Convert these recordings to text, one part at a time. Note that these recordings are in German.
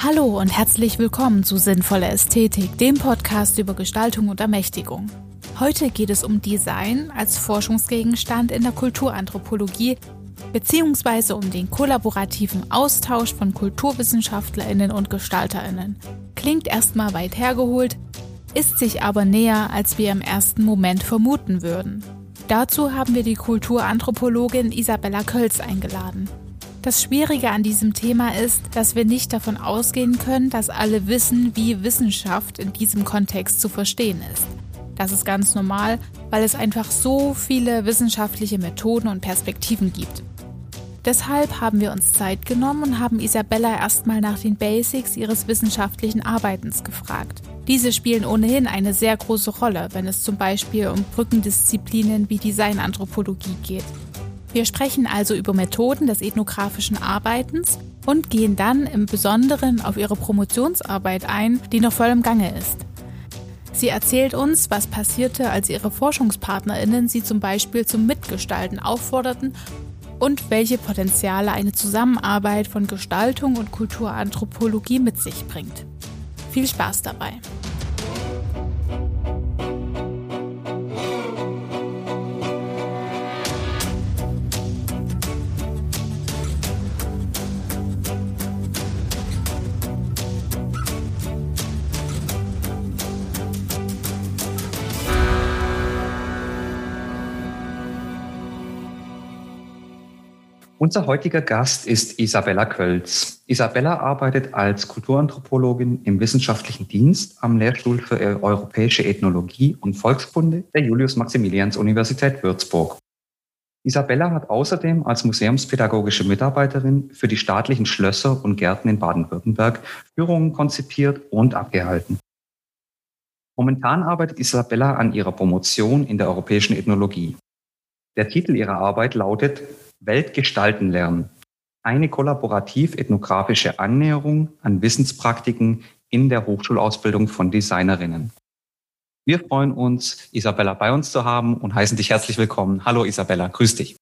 Hallo und herzlich willkommen zu Sinnvolle Ästhetik, dem Podcast über Gestaltung und Ermächtigung. Heute geht es um Design als Forschungsgegenstand in der Kulturanthropologie beziehungsweise um den kollaborativen Austausch von Kulturwissenschaftlerinnen und Gestalterinnen. Klingt erstmal weit hergeholt, ist sich aber näher, als wir im ersten Moment vermuten würden. Dazu haben wir die Kulturanthropologin Isabella Kölz eingeladen. Das Schwierige an diesem Thema ist, dass wir nicht davon ausgehen können, dass alle wissen, wie Wissenschaft in diesem Kontext zu verstehen ist. Das ist ganz normal, weil es einfach so viele wissenschaftliche Methoden und Perspektiven gibt. Deshalb haben wir uns Zeit genommen und haben Isabella erstmal nach den Basics ihres wissenschaftlichen Arbeitens gefragt. Diese spielen ohnehin eine sehr große Rolle, wenn es zum Beispiel um Brückendisziplinen wie Designanthropologie geht. Wir sprechen also über Methoden des ethnografischen Arbeitens und gehen dann im Besonderen auf ihre Promotionsarbeit ein, die noch voll im Gange ist. Sie erzählt uns, was passierte, als ihre Forschungspartnerinnen sie zum Beispiel zum Mitgestalten aufforderten und welche Potenziale eine Zusammenarbeit von Gestaltung und Kulturanthropologie mit sich bringt. Viel Spaß dabei! Unser heutiger Gast ist Isabella Kölz. Isabella arbeitet als Kulturanthropologin im wissenschaftlichen Dienst am Lehrstuhl für europäische Ethnologie und Volkskunde der Julius-Maximilians-Universität Würzburg. Isabella hat außerdem als museumspädagogische Mitarbeiterin für die staatlichen Schlösser und Gärten in Baden-Württemberg Führungen konzipiert und abgehalten. Momentan arbeitet Isabella an ihrer Promotion in der europäischen Ethnologie. Der Titel ihrer Arbeit lautet Welt gestalten lernen. Eine kollaborativ-ethnografische Annäherung an Wissenspraktiken in der Hochschulausbildung von Designerinnen. Wir freuen uns, Isabella bei uns zu haben und heißen dich herzlich willkommen. Hallo Isabella, grüß dich.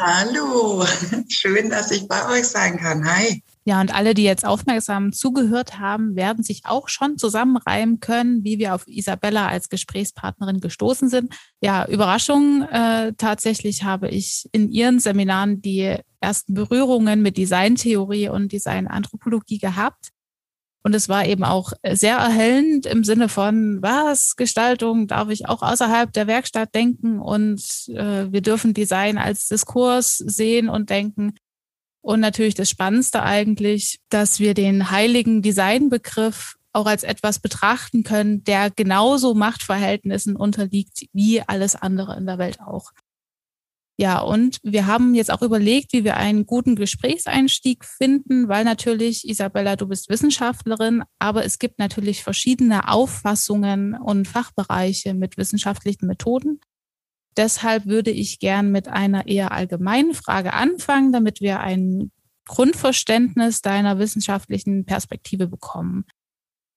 Hallo, schön, dass ich bei euch sein kann. Hi. Ja, und alle, die jetzt aufmerksam zugehört haben, werden sich auch schon zusammenreimen können, wie wir auf Isabella als Gesprächspartnerin gestoßen sind. Ja, Überraschung, äh, tatsächlich habe ich in ihren Seminaren die ersten Berührungen mit Designtheorie und Designanthropologie gehabt. Und es war eben auch sehr erhellend im Sinne von, was, Gestaltung, darf ich auch außerhalb der Werkstatt denken und äh, wir dürfen Design als Diskurs sehen und denken. Und natürlich das Spannendste eigentlich, dass wir den heiligen Designbegriff auch als etwas betrachten können, der genauso Machtverhältnissen unterliegt wie alles andere in der Welt auch. Ja, und wir haben jetzt auch überlegt, wie wir einen guten Gesprächseinstieg finden, weil natürlich, Isabella, du bist Wissenschaftlerin, aber es gibt natürlich verschiedene Auffassungen und Fachbereiche mit wissenschaftlichen Methoden. Deshalb würde ich gern mit einer eher allgemeinen Frage anfangen, damit wir ein Grundverständnis deiner wissenschaftlichen Perspektive bekommen.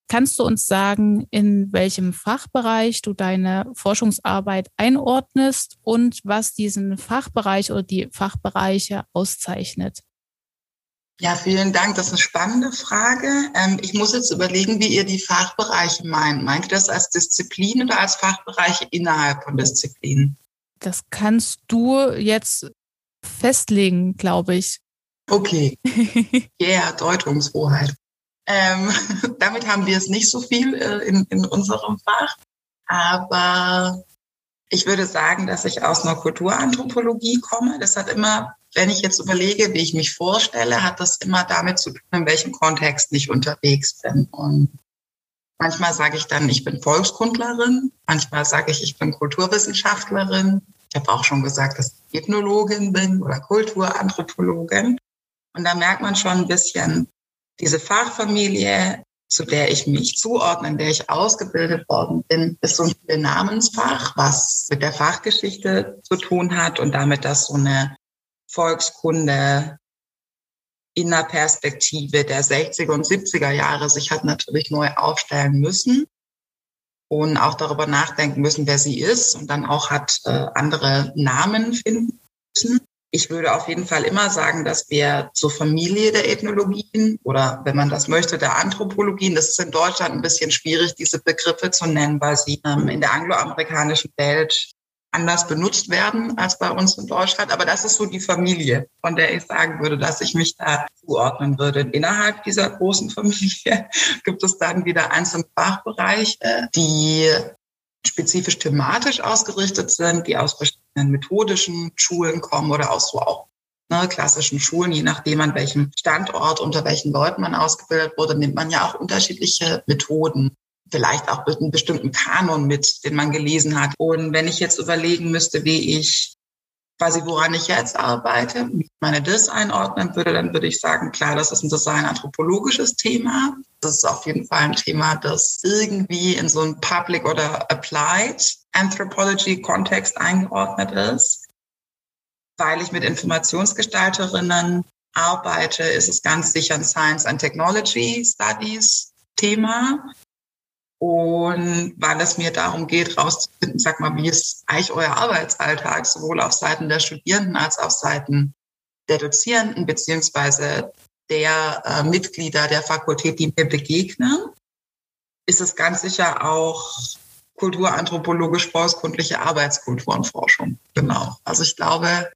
Kannst du uns sagen, in welchem Fachbereich du deine Forschungsarbeit einordnest und was diesen Fachbereich oder die Fachbereiche auszeichnet? Ja, vielen Dank. Das ist eine spannende Frage. Ähm, ich muss jetzt überlegen, wie ihr die Fachbereiche meint. Meint ihr das als Disziplin oder als Fachbereiche innerhalb von Disziplinen? Das kannst du jetzt festlegen, glaube ich. Okay. Ja, yeah, Deutungshoheit. Ähm, damit haben wir es nicht so viel äh, in, in unserem Fach. Aber ich würde sagen, dass ich aus einer Kulturanthropologie komme. Das hat immer, wenn ich jetzt überlege, wie ich mich vorstelle, hat das immer damit zu tun, in welchem Kontext ich unterwegs bin. Und manchmal sage ich dann, ich bin Volkskundlerin. Manchmal sage ich, ich bin Kulturwissenschaftlerin. Ich habe auch schon gesagt, dass ich Ethnologin bin oder Kulturanthropologin. Und da merkt man schon ein bisschen diese Fachfamilie, zu der ich mich zuordne, in der ich ausgebildet worden bin, ist so ein Namensfach, was mit der Fachgeschichte zu tun hat und damit, dass so eine Volkskunde in der Perspektive der 60er und 70er Jahre sich hat natürlich neu aufstellen müssen und auch darüber nachdenken müssen, wer sie ist und dann auch hat äh, andere Namen finden müssen. Ich würde auf jeden Fall immer sagen, dass wir zur Familie der Ethnologien oder wenn man das möchte, der Anthropologien, das ist in Deutschland ein bisschen schwierig, diese Begriffe zu nennen, weil sie ähm, in der angloamerikanischen Welt anders benutzt werden als bei uns in Deutschland. Aber das ist so die Familie, von der ich sagen würde, dass ich mich da zuordnen würde. Innerhalb dieser großen Familie gibt es dann wieder einzelne Fachbereiche, die spezifisch thematisch ausgerichtet sind, die aus verschiedenen methodischen Schulen kommen oder aus so auch ne, klassischen Schulen, je nachdem an welchem Standort, unter welchen Leuten man ausgebildet wurde, nimmt man ja auch unterschiedliche Methoden. Vielleicht auch einen bestimmten Kanon mit, den man gelesen hat. Und wenn ich jetzt überlegen müsste, wie ich quasi woran ich jetzt arbeite, meine Dis einordnen würde, dann würde ich sagen, klar, das ist ein design-anthropologisches Thema. Das ist auf jeden Fall ein Thema, das irgendwie in so ein Public oder Applied Anthropology Kontext eingeordnet ist. Weil ich mit Informationsgestalterinnen arbeite, ist es ganz sicher ein Science and Technology Studies Thema. Und weil es mir darum geht, rauszufinden, sag mal, wie ist eigentlich euer Arbeitsalltag, sowohl auf Seiten der Studierenden als auch auf Seiten der Dozierenden beziehungsweise der äh, Mitglieder der Fakultät, die mir begegnen, ist es ganz sicher auch kulturanthropologisch volkskundliche Arbeitskulturenforschung. Genau. Also ich glaube,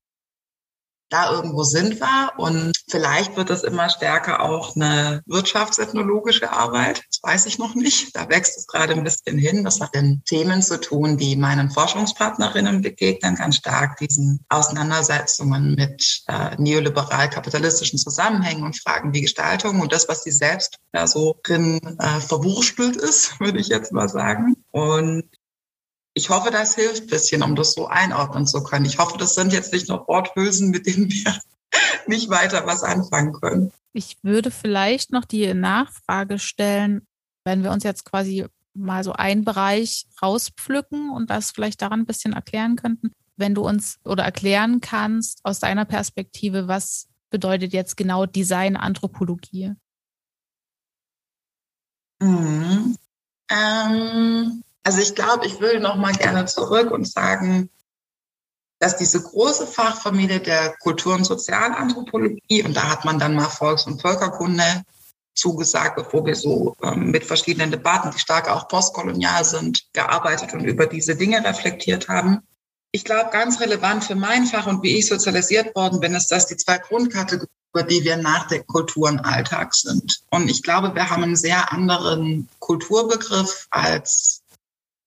da irgendwo sind wir. Und vielleicht wird es immer stärker auch eine wirtschaftsethnologische Arbeit. Das weiß ich noch nicht. Da wächst es gerade ein bisschen hin. Das hat in Themen zu tun, die meinen Forschungspartnerinnen begegnen, ganz stark diesen Auseinandersetzungen mit äh, neoliberal-kapitalistischen Zusammenhängen und Fragen wie Gestaltung und das, was sie selbst da so drin äh, verwurstelt ist, würde ich jetzt mal sagen. Und ich hoffe, das hilft ein bisschen, um das so einordnen zu können. Ich hoffe, das sind jetzt nicht nur Worthülsen, mit denen wir nicht weiter was anfangen können. Ich würde vielleicht noch die Nachfrage stellen, wenn wir uns jetzt quasi mal so einen Bereich rauspflücken und das vielleicht daran ein bisschen erklären könnten. Wenn du uns oder erklären kannst aus deiner Perspektive, was bedeutet jetzt genau Design-Anthropologie? Mhm. Ähm, also ich glaube, ich würde noch mal gerne zurück und sagen, dass diese große Fachfamilie der Kultur- und Sozialanthropologie, und da hat man dann mal Volks- und Völkerkunde zugesagt, bevor wir so ähm, mit verschiedenen Debatten, die stark auch postkolonial sind, gearbeitet und über diese Dinge reflektiert haben. Ich glaube, ganz relevant für mein Fach und wie ich sozialisiert worden bin, ist, dass die zwei Grundkategorien, über die wir nachdenken, Kultur Alltag sind. Und ich glaube, wir haben einen sehr anderen Kulturbegriff als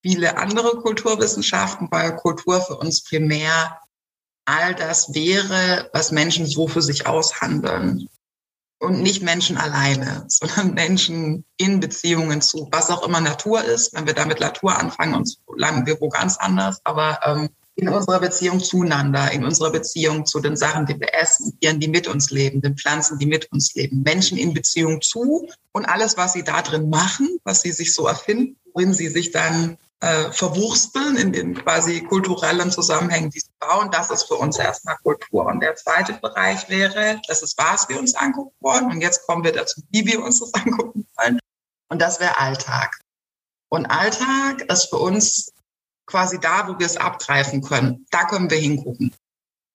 viele andere Kulturwissenschaften, weil Kultur für uns primär all das wäre, was Menschen so für sich aushandeln. Und nicht Menschen alleine, sondern Menschen in Beziehungen zu, was auch immer Natur ist. Wenn wir damit Natur anfangen, uns landen wir wo ganz anders. Aber ähm, in unserer Beziehung zueinander, in unserer Beziehung zu den Sachen, die wir essen, Tieren, die mit uns leben, den Pflanzen, die mit uns leben, Menschen in Beziehung zu und alles, was sie da drin machen, was sie sich so erfinden, worin sie sich dann äh, verwursteln in den quasi kulturellen Zusammenhängen, die sie bauen. Das ist für uns erstmal Kultur. Und der zweite Bereich wäre, das ist, was wir uns angucken wollen. Und jetzt kommen wir dazu, wie wir uns das angucken wollen. Und das wäre Alltag. Und Alltag ist für uns quasi da, wo wir es abgreifen können. Da können wir hingucken.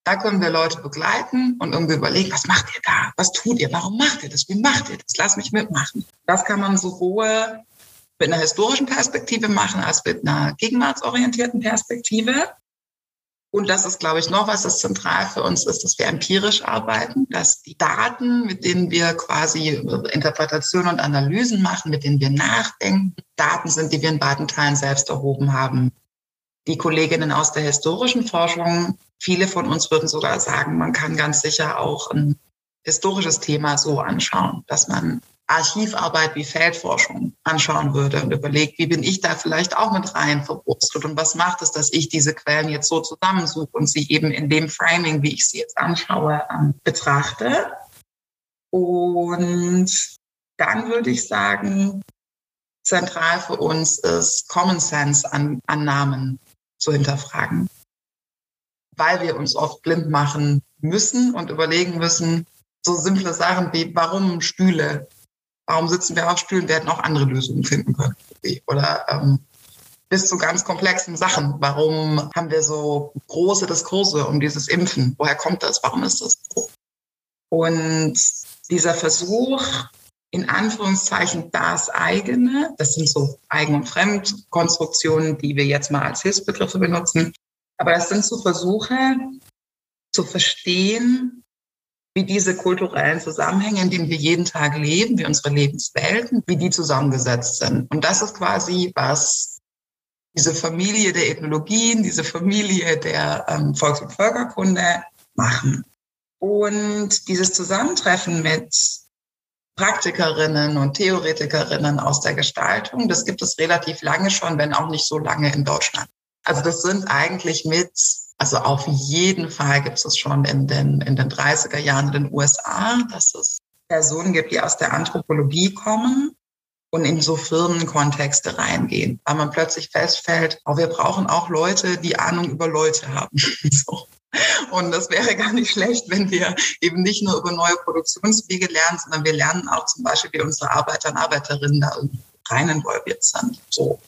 Da können wir Leute begleiten und irgendwie überlegen, was macht ihr da? Was tut ihr? Warum macht ihr das? Wie macht ihr das? Lass mich mitmachen. Das kann man sowohl mit einer historischen Perspektive machen als mit einer gegenwartsorientierten Perspektive. Und das ist, glaube ich, noch was, das zentral für uns ist, dass wir empirisch arbeiten, dass die Daten, mit denen wir quasi Interpretationen und Analysen machen, mit denen wir nachdenken, Daten sind, die wir in beiden Teilen selbst erhoben haben. Die Kolleginnen aus der historischen Forschung, viele von uns würden sogar sagen, man kann ganz sicher auch ein historisches Thema so anschauen, dass man Archivarbeit wie Feldforschung anschauen würde und überlegt, wie bin ich da vielleicht auch mit rein verwurzelt und was macht es, dass ich diese Quellen jetzt so zusammensuche und sie eben in dem Framing, wie ich sie jetzt anschaue, ähm, betrachte. Und dann würde ich sagen, zentral für uns ist Common Sense an Annahmen zu hinterfragen, weil wir uns oft blind machen müssen und überlegen müssen, so simple Sachen wie, warum Stühle Warum sitzen wir auf Stühlen? Wir hätten auch andere Lösungen finden können. Oder ähm, bis zu ganz komplexen Sachen. Warum haben wir so große Diskurse um dieses Impfen? Woher kommt das? Warum ist das so? Und dieser Versuch, in Anführungszeichen das eigene, das sind so Eigen- und Fremdkonstruktionen, die wir jetzt mal als Hilfsbegriffe benutzen, aber das sind so Versuche zu verstehen, wie diese kulturellen Zusammenhänge, in denen wir jeden Tag leben, wie unsere Lebenswelten, wie die zusammengesetzt sind. Und das ist quasi, was diese Familie der Ethnologien, diese Familie der ähm, Volks- und Völkerkunde machen. Und dieses Zusammentreffen mit Praktikerinnen und Theoretikerinnen aus der Gestaltung, das gibt es relativ lange schon, wenn auch nicht so lange in Deutschland. Also das sind eigentlich mit, also auf jeden Fall gibt es schon in den, in den 30er Jahren in den USA, dass es Personen gibt, die aus der Anthropologie kommen und in so Firmenkontexte reingehen, weil man plötzlich feststellt, oh, wir brauchen auch Leute, die Ahnung über Leute haben. so. Und das wäre gar nicht schlecht, wenn wir eben nicht nur über neue Produktionswege lernen, sondern wir lernen auch zum Beispiel, wie unsere Arbeiter und Arbeiterinnen da rein involviert sind. So.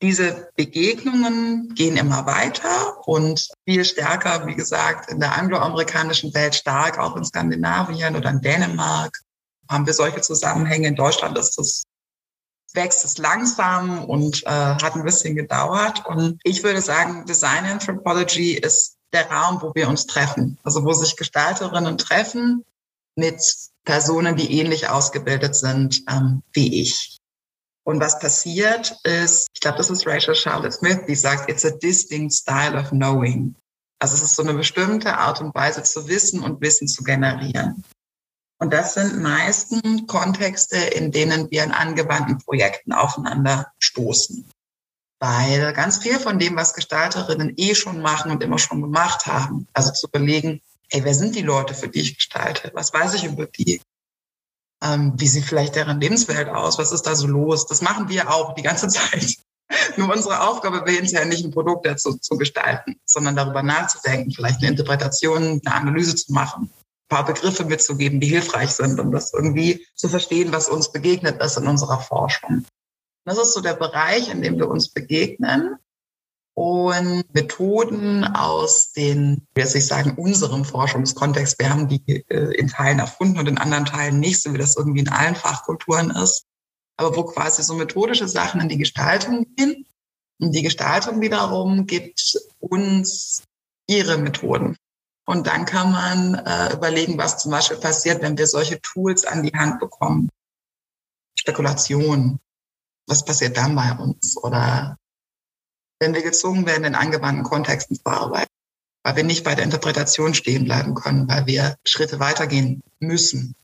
Diese Begegnungen gehen immer weiter und viel stärker, wie gesagt, in der angloamerikanischen Welt stark, auch in Skandinavien oder in Dänemark haben wir solche Zusammenhänge. In Deutschland ist das wächst es langsam und äh, hat ein bisschen gedauert. Und ich würde sagen, Design Anthropology ist der Raum, wo wir uns treffen. Also wo sich Gestalterinnen treffen mit Personen, die ähnlich ausgebildet sind ähm, wie ich. Und was passiert ist, ich glaube, das ist Rachel Charlotte Smith, die sagt, it's a distinct style of knowing. Also es ist so eine bestimmte Art und Weise zu wissen und Wissen zu generieren. Und das sind meistens Kontexte, in denen wir in angewandten Projekten aufeinander stoßen. Weil ganz viel von dem, was Gestalterinnen eh schon machen und immer schon gemacht haben, also zu überlegen, hey, wer sind die Leute, für die ich gestalte? Was weiß ich über die? Ähm, wie sieht vielleicht deren Lebenswelt aus? Was ist da so los? Das machen wir auch die ganze Zeit. Nur unsere Aufgabe wäre es ja nicht, ein Produkt dazu zu gestalten, sondern darüber nachzudenken, vielleicht eine Interpretation, eine Analyse zu machen, ein paar Begriffe mitzugeben, die hilfreich sind, um das irgendwie zu verstehen, was uns begegnet ist in unserer Forschung. Das ist so der Bereich, in dem wir uns begegnen und Methoden aus den, wie soll ich sagen, unserem Forschungskontext. Wir haben die äh, in Teilen erfunden und in anderen Teilen nicht, so wie das irgendwie in allen Fachkulturen ist. Aber wo quasi so methodische Sachen in die Gestaltung gehen. Und die Gestaltung wiederum gibt uns ihre Methoden. Und dann kann man äh, überlegen, was zum Beispiel passiert, wenn wir solche Tools an die Hand bekommen. Spekulation, was passiert dann bei uns? Oder wenn wir gezwungen werden, in angewandten Kontexten zu arbeiten, weil wir nicht bei der Interpretation stehen bleiben können, weil wir Schritte weitergehen müssen.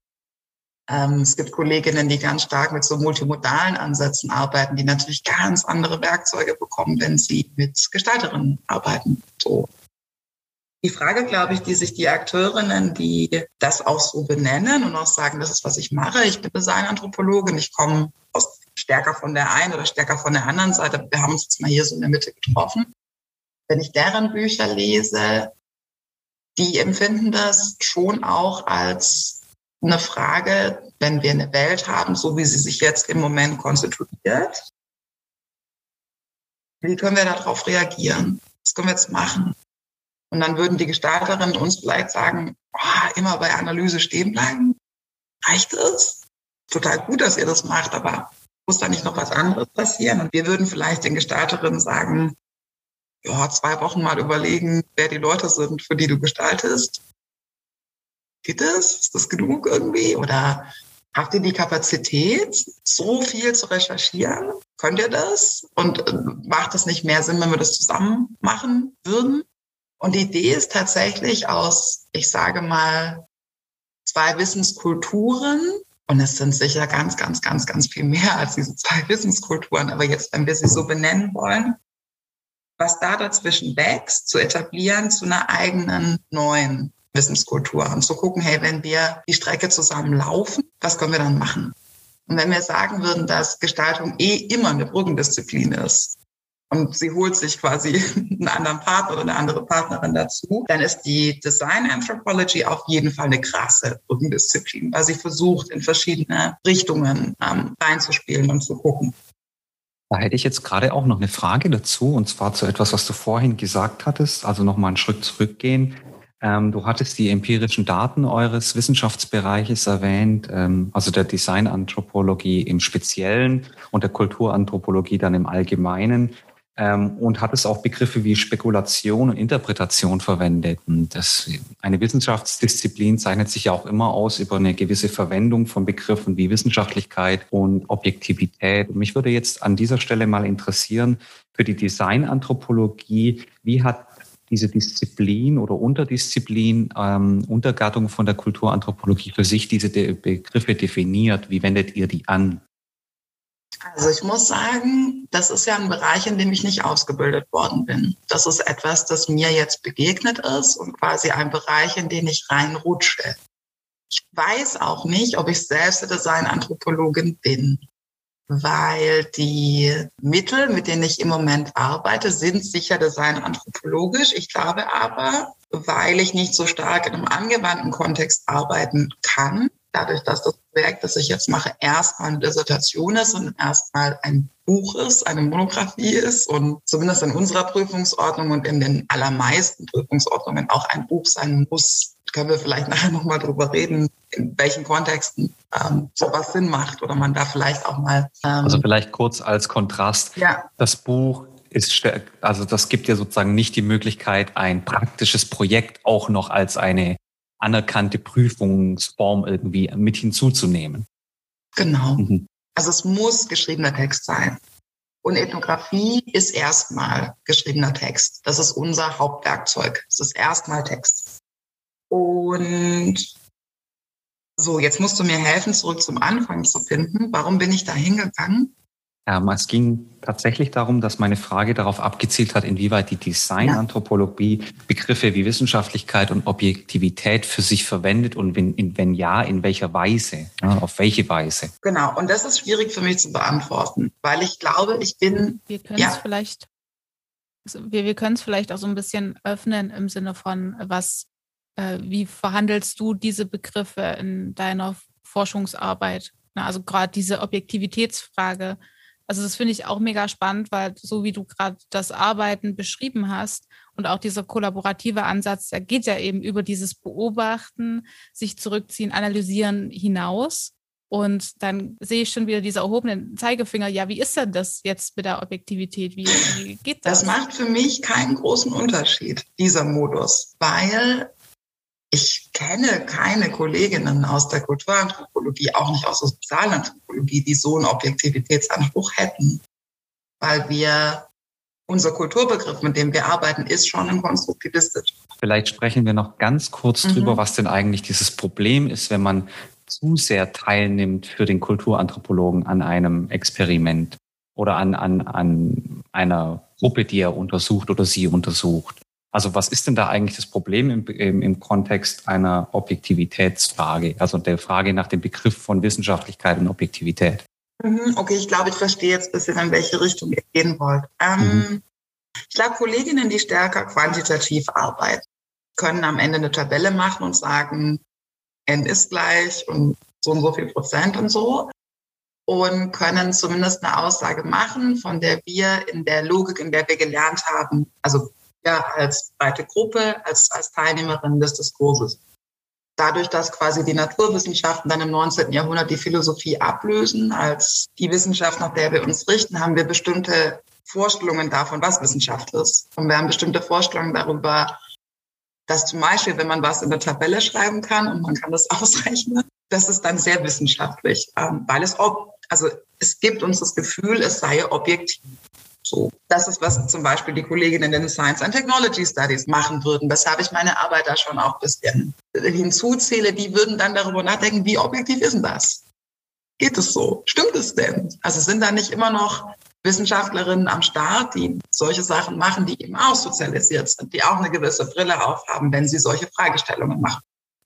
Ähm, es gibt Kolleginnen, die ganz stark mit so multimodalen Ansätzen arbeiten, die natürlich ganz andere Werkzeuge bekommen, wenn sie mit Gestalterinnen arbeiten. So. Die Frage, glaube ich, die sich die Akteurinnen, die das auch so benennen und auch sagen, das ist, was ich mache. Ich bin Designanthropologin, ich komme aus stärker von der einen oder stärker von der anderen Seite. Wir haben uns jetzt mal hier so in der Mitte getroffen. Wenn ich deren Bücher lese, die empfinden das schon auch als eine Frage, wenn wir eine Welt haben, so wie sie sich jetzt im Moment konstituiert. Wie können wir darauf reagieren? Was können wir jetzt machen? Und dann würden die Gestalterinnen uns vielleicht sagen, oh, immer bei Analyse stehen bleiben. Reicht es? Total gut, dass ihr das macht, aber muss da nicht noch was anderes passieren? Und wir würden vielleicht den Gestalterinnen sagen, ja, zwei Wochen mal überlegen, wer die Leute sind, für die du gestaltest. Geht das? Ist das genug irgendwie? Oder habt ihr die Kapazität, so viel zu recherchieren? Könnt ihr das? Und äh, macht es nicht mehr Sinn, wenn wir das zusammen machen würden? Und die Idee ist tatsächlich aus, ich sage mal, zwei Wissenskulturen und es sind sicher ganz, ganz, ganz, ganz viel mehr als diese zwei Wissenskulturen. Aber jetzt, wenn wir sie so benennen wollen, was da dazwischen wächst, zu etablieren zu einer eigenen neuen Wissenskultur und zu gucken, hey, wenn wir die Strecke zusammen laufen, was können wir dann machen? Und wenn wir sagen würden, dass Gestaltung eh immer eine Brückendisziplin ist, und sie holt sich quasi einen anderen Partner oder eine andere Partnerin dazu, dann ist die Design Anthropology auf jeden Fall eine krasse Rückendisziplin, weil sie versucht, in verschiedene Richtungen ähm, reinzuspielen und zu gucken. Da hätte ich jetzt gerade auch noch eine Frage dazu, und zwar zu etwas, was du vorhin gesagt hattest, also nochmal einen Schritt zurückgehen. Ähm, du hattest die empirischen Daten eures Wissenschaftsbereiches erwähnt, ähm, also der Designanthropologie im Speziellen und der Kulturanthropologie dann im Allgemeinen ähm, und hat es auch Begriffe wie Spekulation und Interpretation verwendet. Und das, eine Wissenschaftsdisziplin zeichnet sich ja auch immer aus über eine gewisse Verwendung von Begriffen wie Wissenschaftlichkeit und Objektivität. Und mich würde jetzt an dieser Stelle mal interessieren, für die Designanthropologie, wie hat diese Disziplin oder Unterdisziplin, ähm, Untergattung von der Kulturanthropologie für sich diese De Begriffe definiert? Wie wendet ihr die an? Also ich muss sagen, das ist ja ein Bereich, in dem ich nicht ausgebildet worden bin. Das ist etwas, das mir jetzt begegnet ist und quasi ein Bereich, in den ich reinrutsche. Ich weiß auch nicht, ob ich selbst Designanthropologin bin, weil die Mittel, mit denen ich im Moment arbeite, sind sicher designanthropologisch. Ich glaube aber, weil ich nicht so stark in einem angewandten Kontext arbeiten kann, dadurch, dass das Projekt, das ich jetzt mache, erstmal eine Dissertation ist und erstmal ein Buch ist, eine Monographie ist und zumindest in unserer Prüfungsordnung und in den allermeisten Prüfungsordnungen auch ein Buch sein muss. Können wir vielleicht nachher nochmal drüber reden, in welchen Kontexten ähm, sowas Sinn macht oder man da vielleicht auch mal. Ähm, also vielleicht kurz als Kontrast. Ja. Das Buch ist, also das gibt ja sozusagen nicht die Möglichkeit, ein praktisches Projekt auch noch als eine anerkannte Prüfungsform irgendwie mit hinzuzunehmen. Genau. Mhm. Also es muss geschriebener Text sein. Und Ethnographie ist erstmal geschriebener Text. Das ist unser Hauptwerkzeug. Es ist erstmal Text. Und so, jetzt musst du mir helfen, zurück zum Anfang zu finden. Warum bin ich da hingegangen? Ähm, es ging tatsächlich darum, dass meine Frage darauf abgezielt hat, inwieweit die Designanthropologie Begriffe wie Wissenschaftlichkeit und Objektivität für sich verwendet und wenn, in, wenn ja, in welcher Weise, ja, auf welche Weise. Genau, und das ist schwierig für mich zu beantworten, weil ich glaube, ich bin. Wir können es ja. vielleicht, also wir, wir können es vielleicht auch so ein bisschen öffnen im Sinne von, was, äh, wie verhandelst du diese Begriffe in deiner Forschungsarbeit? Also gerade diese Objektivitätsfrage also das finde ich auch mega spannend, weil so wie du gerade das Arbeiten beschrieben hast und auch dieser kollaborative Ansatz, der geht ja eben über dieses Beobachten, sich zurückziehen, analysieren hinaus. Und dann sehe ich schon wieder diese erhobenen Zeigefinger. Ja, wie ist denn das jetzt mit der Objektivität? Wie, wie geht das? Das macht für mich keinen großen Unterschied, dieser Modus, weil ich kenne keine Kolleginnen aus der Kulturanthropologie, auch nicht aus der Sozialanthropologie, die so einen Objektivitätsanspruch hätten, weil wir unser Kulturbegriff, mit dem wir arbeiten, ist schon ein konstruktivistisch. Vielleicht sprechen wir noch ganz kurz mhm. drüber, was denn eigentlich dieses Problem ist, wenn man zu sehr teilnimmt für den Kulturanthropologen an einem Experiment oder an, an, an einer Gruppe, die er untersucht oder sie untersucht. Also was ist denn da eigentlich das Problem im, im, im, Kontext einer Objektivitätsfrage, also der Frage nach dem Begriff von Wissenschaftlichkeit und Objektivität? Mhm, okay, ich glaube, ich verstehe jetzt ein bisschen, in welche Richtung ihr gehen wollt. Ähm, mhm. Ich glaube, Kolleginnen, die stärker quantitativ arbeiten, können am Ende eine Tabelle machen und sagen, n ist gleich und so und so viel Prozent und so und können zumindest eine Aussage machen, von der wir in der Logik, in der wir gelernt haben, also ja, als breite Gruppe, als, als Teilnehmerin des Diskurses. Dadurch, dass quasi die Naturwissenschaften dann im 19. Jahrhundert die Philosophie ablösen, als die Wissenschaft, nach der wir uns richten, haben wir bestimmte Vorstellungen davon, was Wissenschaft ist. Und wir haben bestimmte Vorstellungen darüber, dass zum Beispiel, wenn man was in der Tabelle schreiben kann und man kann das ausrechnen, das ist dann sehr wissenschaftlich, ähm, weil es, ob, also es gibt uns das Gefühl, es sei objektiv. So, das ist, was zum Beispiel die Kolleginnen in den Science and Technology Studies machen würden, weshalb ich meine Arbeit da schon auch ein bisschen hinzuzähle. Die würden dann darüber nachdenken, wie objektiv ist denn das? Geht es so? Stimmt es denn? Also sind da nicht immer noch Wissenschaftlerinnen am Start, die solche Sachen machen, die eben auch sozialisiert sind, die auch eine gewisse Brille aufhaben, wenn sie solche Fragestellungen machen.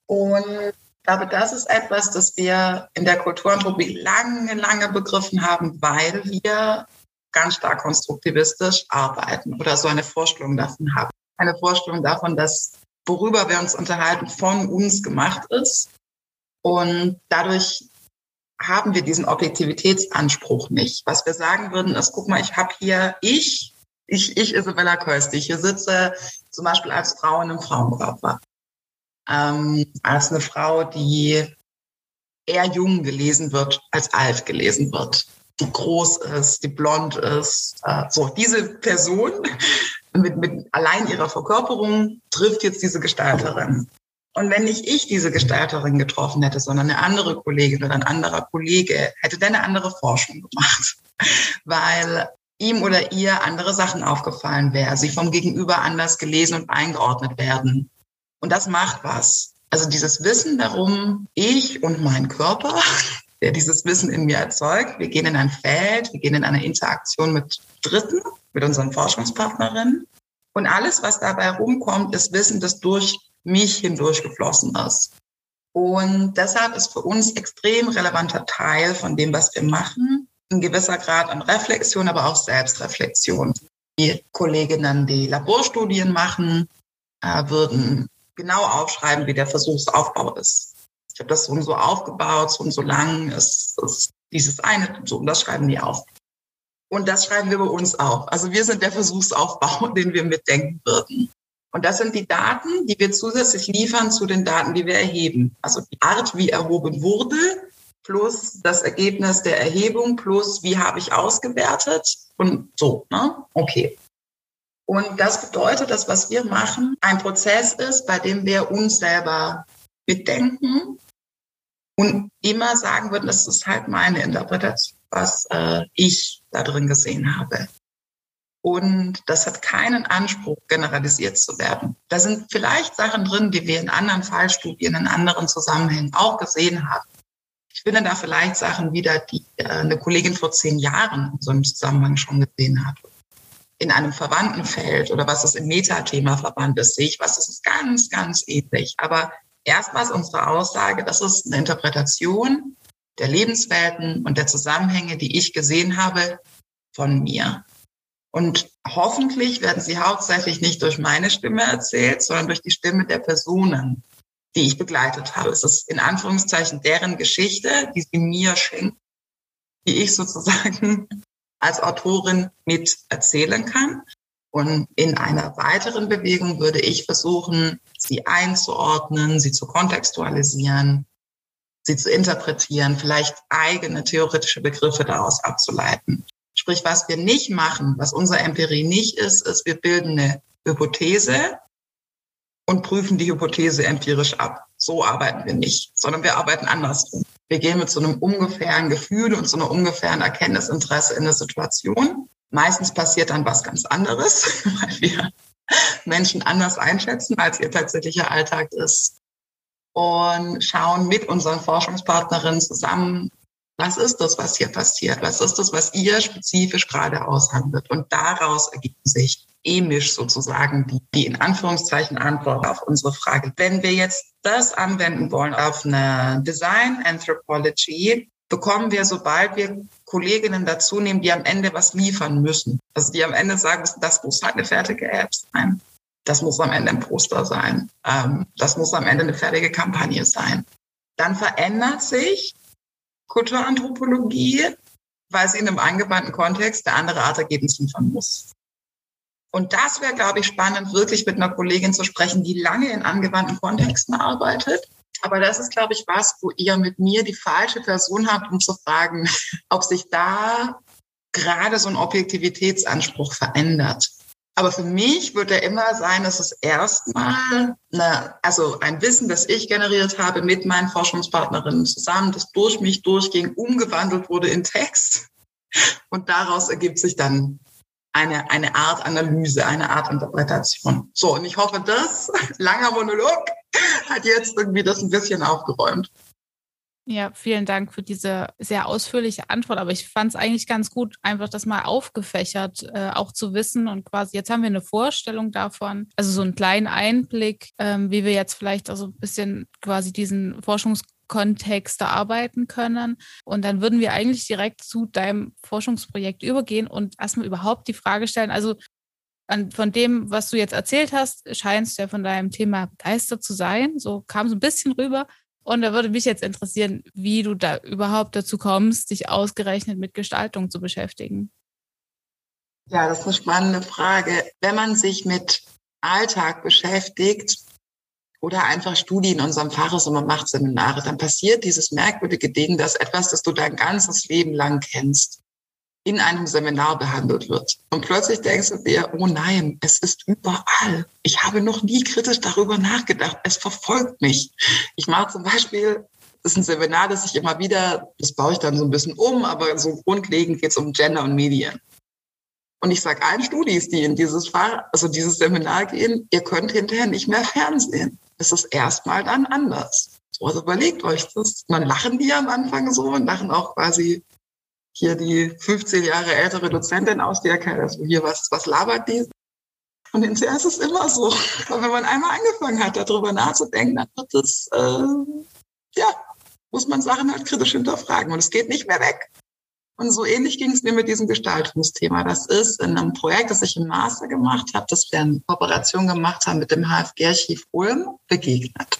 Und ich glaube, das ist etwas, das wir in der Kulturanthropologie lange, lange begriffen haben, weil wir ganz stark konstruktivistisch arbeiten oder so eine Vorstellung davon haben. Eine Vorstellung davon, dass worüber wir uns unterhalten, von uns gemacht ist. Und dadurch haben wir diesen Objektivitätsanspruch nicht. Was wir sagen würden, ist, guck mal, ich habe hier ich, ich, ich Isabella Köst, ich hier sitze zum Beispiel als Frau in einem Frauenkörper. Ähm, als eine Frau, die eher jung gelesen wird, als alt gelesen wird. Die groß ist, die blond ist. Äh, so, diese Person mit, mit allein ihrer Verkörperung trifft jetzt diese Gestalterin. Und wenn nicht ich diese Gestalterin getroffen hätte, sondern eine andere Kollegin oder ein anderer Kollege, hätte der eine andere Forschung gemacht, weil ihm oder ihr andere Sachen aufgefallen wäre, sie vom Gegenüber anders gelesen und eingeordnet werden. Und das macht was. Also dieses Wissen darum, ich und mein Körper, der dieses Wissen in mir erzeugt, wir gehen in ein Feld, wir gehen in eine Interaktion mit Dritten, mit unseren Forschungspartnerinnen. Und alles, was dabei rumkommt, ist Wissen, das durch mich hindurchgeflossen ist. Und deshalb ist für uns extrem relevanter Teil von dem, was wir machen, ein gewisser Grad an Reflexion, aber auch Selbstreflexion. Die Kolleginnen, die Laborstudien machen, äh, würden genau aufschreiben, wie der Versuchsaufbau ist. Ich habe das so und so aufgebaut, so und so lang ist, ist dieses eine, so und das schreiben die auf. Und das schreiben wir bei uns auf. Also wir sind der Versuchsaufbau, den wir mitdenken würden. Und das sind die Daten, die wir zusätzlich liefern zu den Daten, die wir erheben. Also die Art, wie erhoben wurde, plus das Ergebnis der Erhebung, plus wie habe ich ausgewertet und so. Ne? Okay. Und das bedeutet, dass was wir machen, ein Prozess ist, bei dem wir uns selber mitdenken und immer sagen würden, das ist halt meine Interpretation, was äh, ich da drin gesehen habe. Und das hat keinen Anspruch, generalisiert zu werden. Da sind vielleicht Sachen drin, die wir in anderen Fallstudien, in anderen Zusammenhängen auch gesehen haben. Ich finde da vielleicht Sachen wieder, die äh, eine Kollegin vor zehn Jahren in so einem Zusammenhang schon gesehen hat. In einem verwandten Feld oder was ist im Metathema verwandt ist, sehe ich was, das ist ganz, ganz ähnlich. Aber erstmal ist unsere Aussage, das ist eine Interpretation der Lebenswelten und der Zusammenhänge, die ich gesehen habe, von mir. Und hoffentlich werden sie hauptsächlich nicht durch meine Stimme erzählt, sondern durch die Stimme der Personen, die ich begleitet habe. Es ist in Anführungszeichen deren Geschichte, die sie mir schenken, die ich sozusagen als Autorin mit erzählen kann. Und in einer weiteren Bewegung würde ich versuchen, sie einzuordnen, sie zu kontextualisieren, sie zu interpretieren, vielleicht eigene theoretische Begriffe daraus abzuleiten. Sprich, was wir nicht machen, was unsere Empirie nicht ist, ist, wir bilden eine Hypothese und prüfen die Hypothese empirisch ab. So arbeiten wir nicht, sondern wir arbeiten andersrum. Wir gehen mit so einem ungefähren Gefühl und so einer ungefähren Erkenntnisinteresse in eine Situation. Meistens passiert dann was ganz anderes, weil wir Menschen anders einschätzen, als ihr tatsächlicher Alltag ist. Und schauen mit unseren Forschungspartnerinnen zusammen, was ist das, was hier passiert? Was ist das, was ihr spezifisch gerade aushandelt? Und daraus ergibt sich emisch sozusagen die, die in Anführungszeichen Antwort auf unsere Frage. Wenn wir jetzt das anwenden wollen auf eine Design Anthropology, bekommen wir, sobald wir Kolleginnen dazu nehmen, die am Ende was liefern müssen. Also die am Ende sagen müssen, das muss halt eine fertige App sein. Das muss am Ende ein Poster sein. Ähm, das muss am Ende eine fertige Kampagne sein. Dann verändert sich Kulturanthropologie, weil sie in einem angewandten Kontext eine andere Art Ergebnis liefern muss. Und das wäre, glaube ich, spannend, wirklich mit einer Kollegin zu sprechen, die lange in angewandten Kontexten arbeitet. Aber das ist, glaube ich, was, wo ihr mit mir die falsche Person habt, um zu fragen, ob sich da gerade so ein Objektivitätsanspruch verändert. Aber für mich wird er immer sein, dass es erstmal eine, also ein Wissen, das ich generiert habe mit meinen Forschungspartnerinnen zusammen, das durch mich durchging, umgewandelt wurde in Text. Und daraus ergibt sich dann eine, eine Art Analyse, eine Art Interpretation. So, und ich hoffe, das, langer Monolog, hat jetzt irgendwie das ein bisschen aufgeräumt. Ja, vielen Dank für diese sehr ausführliche Antwort. Aber ich fand es eigentlich ganz gut, einfach das mal aufgefächert äh, auch zu wissen und quasi jetzt haben wir eine Vorstellung davon, also so einen kleinen Einblick, ähm, wie wir jetzt vielleicht also ein bisschen quasi diesen Forschungskontext erarbeiten können. Und dann würden wir eigentlich direkt zu deinem Forschungsprojekt übergehen und erstmal überhaupt die Frage stellen, also an, von dem, was du jetzt erzählt hast, scheinst du ja von deinem Thema begeistert zu sein. So kam so ein bisschen rüber. Und da würde mich jetzt interessieren, wie du da überhaupt dazu kommst, dich ausgerechnet mit Gestaltung zu beschäftigen. Ja, das ist eine spannende Frage. Wenn man sich mit Alltag beschäftigt oder einfach Studien in unserem Fach ist und man macht Seminare, dann passiert dieses merkwürdige Ding, dass etwas, das du dein ganzes Leben lang kennst, in einem Seminar behandelt wird. Und plötzlich denkst du dir, oh nein, es ist überall. Ich habe noch nie kritisch darüber nachgedacht. Es verfolgt mich. Ich mache zum Beispiel, das ist ein Seminar, das ich immer wieder, das baue ich dann so ein bisschen um, aber so grundlegend geht es um Gender und Medien. Und ich sage allen Studis, die in dieses Fahr also dieses Seminar gehen, ihr könnt hinterher nicht mehr fernsehen. Es ist erstmal dann anders. So, also überlegt euch das. Man lachen die am Anfang so und lachen auch quasi hier die 15 Jahre ältere Dozentin aus, die erkennt, also hier, was, was labert die? Und hinterher ist es immer so. Aber wenn man einmal angefangen hat, darüber nachzudenken, dann wird es, äh, ja, muss man Sachen halt kritisch hinterfragen. Und es geht nicht mehr weg. Und so ähnlich ging es mir mit diesem Gestaltungsthema. Das ist in einem Projekt, das ich im Master gemacht habe, das wir in Kooperation gemacht haben mit dem HFG-Archiv Ulm, begegnet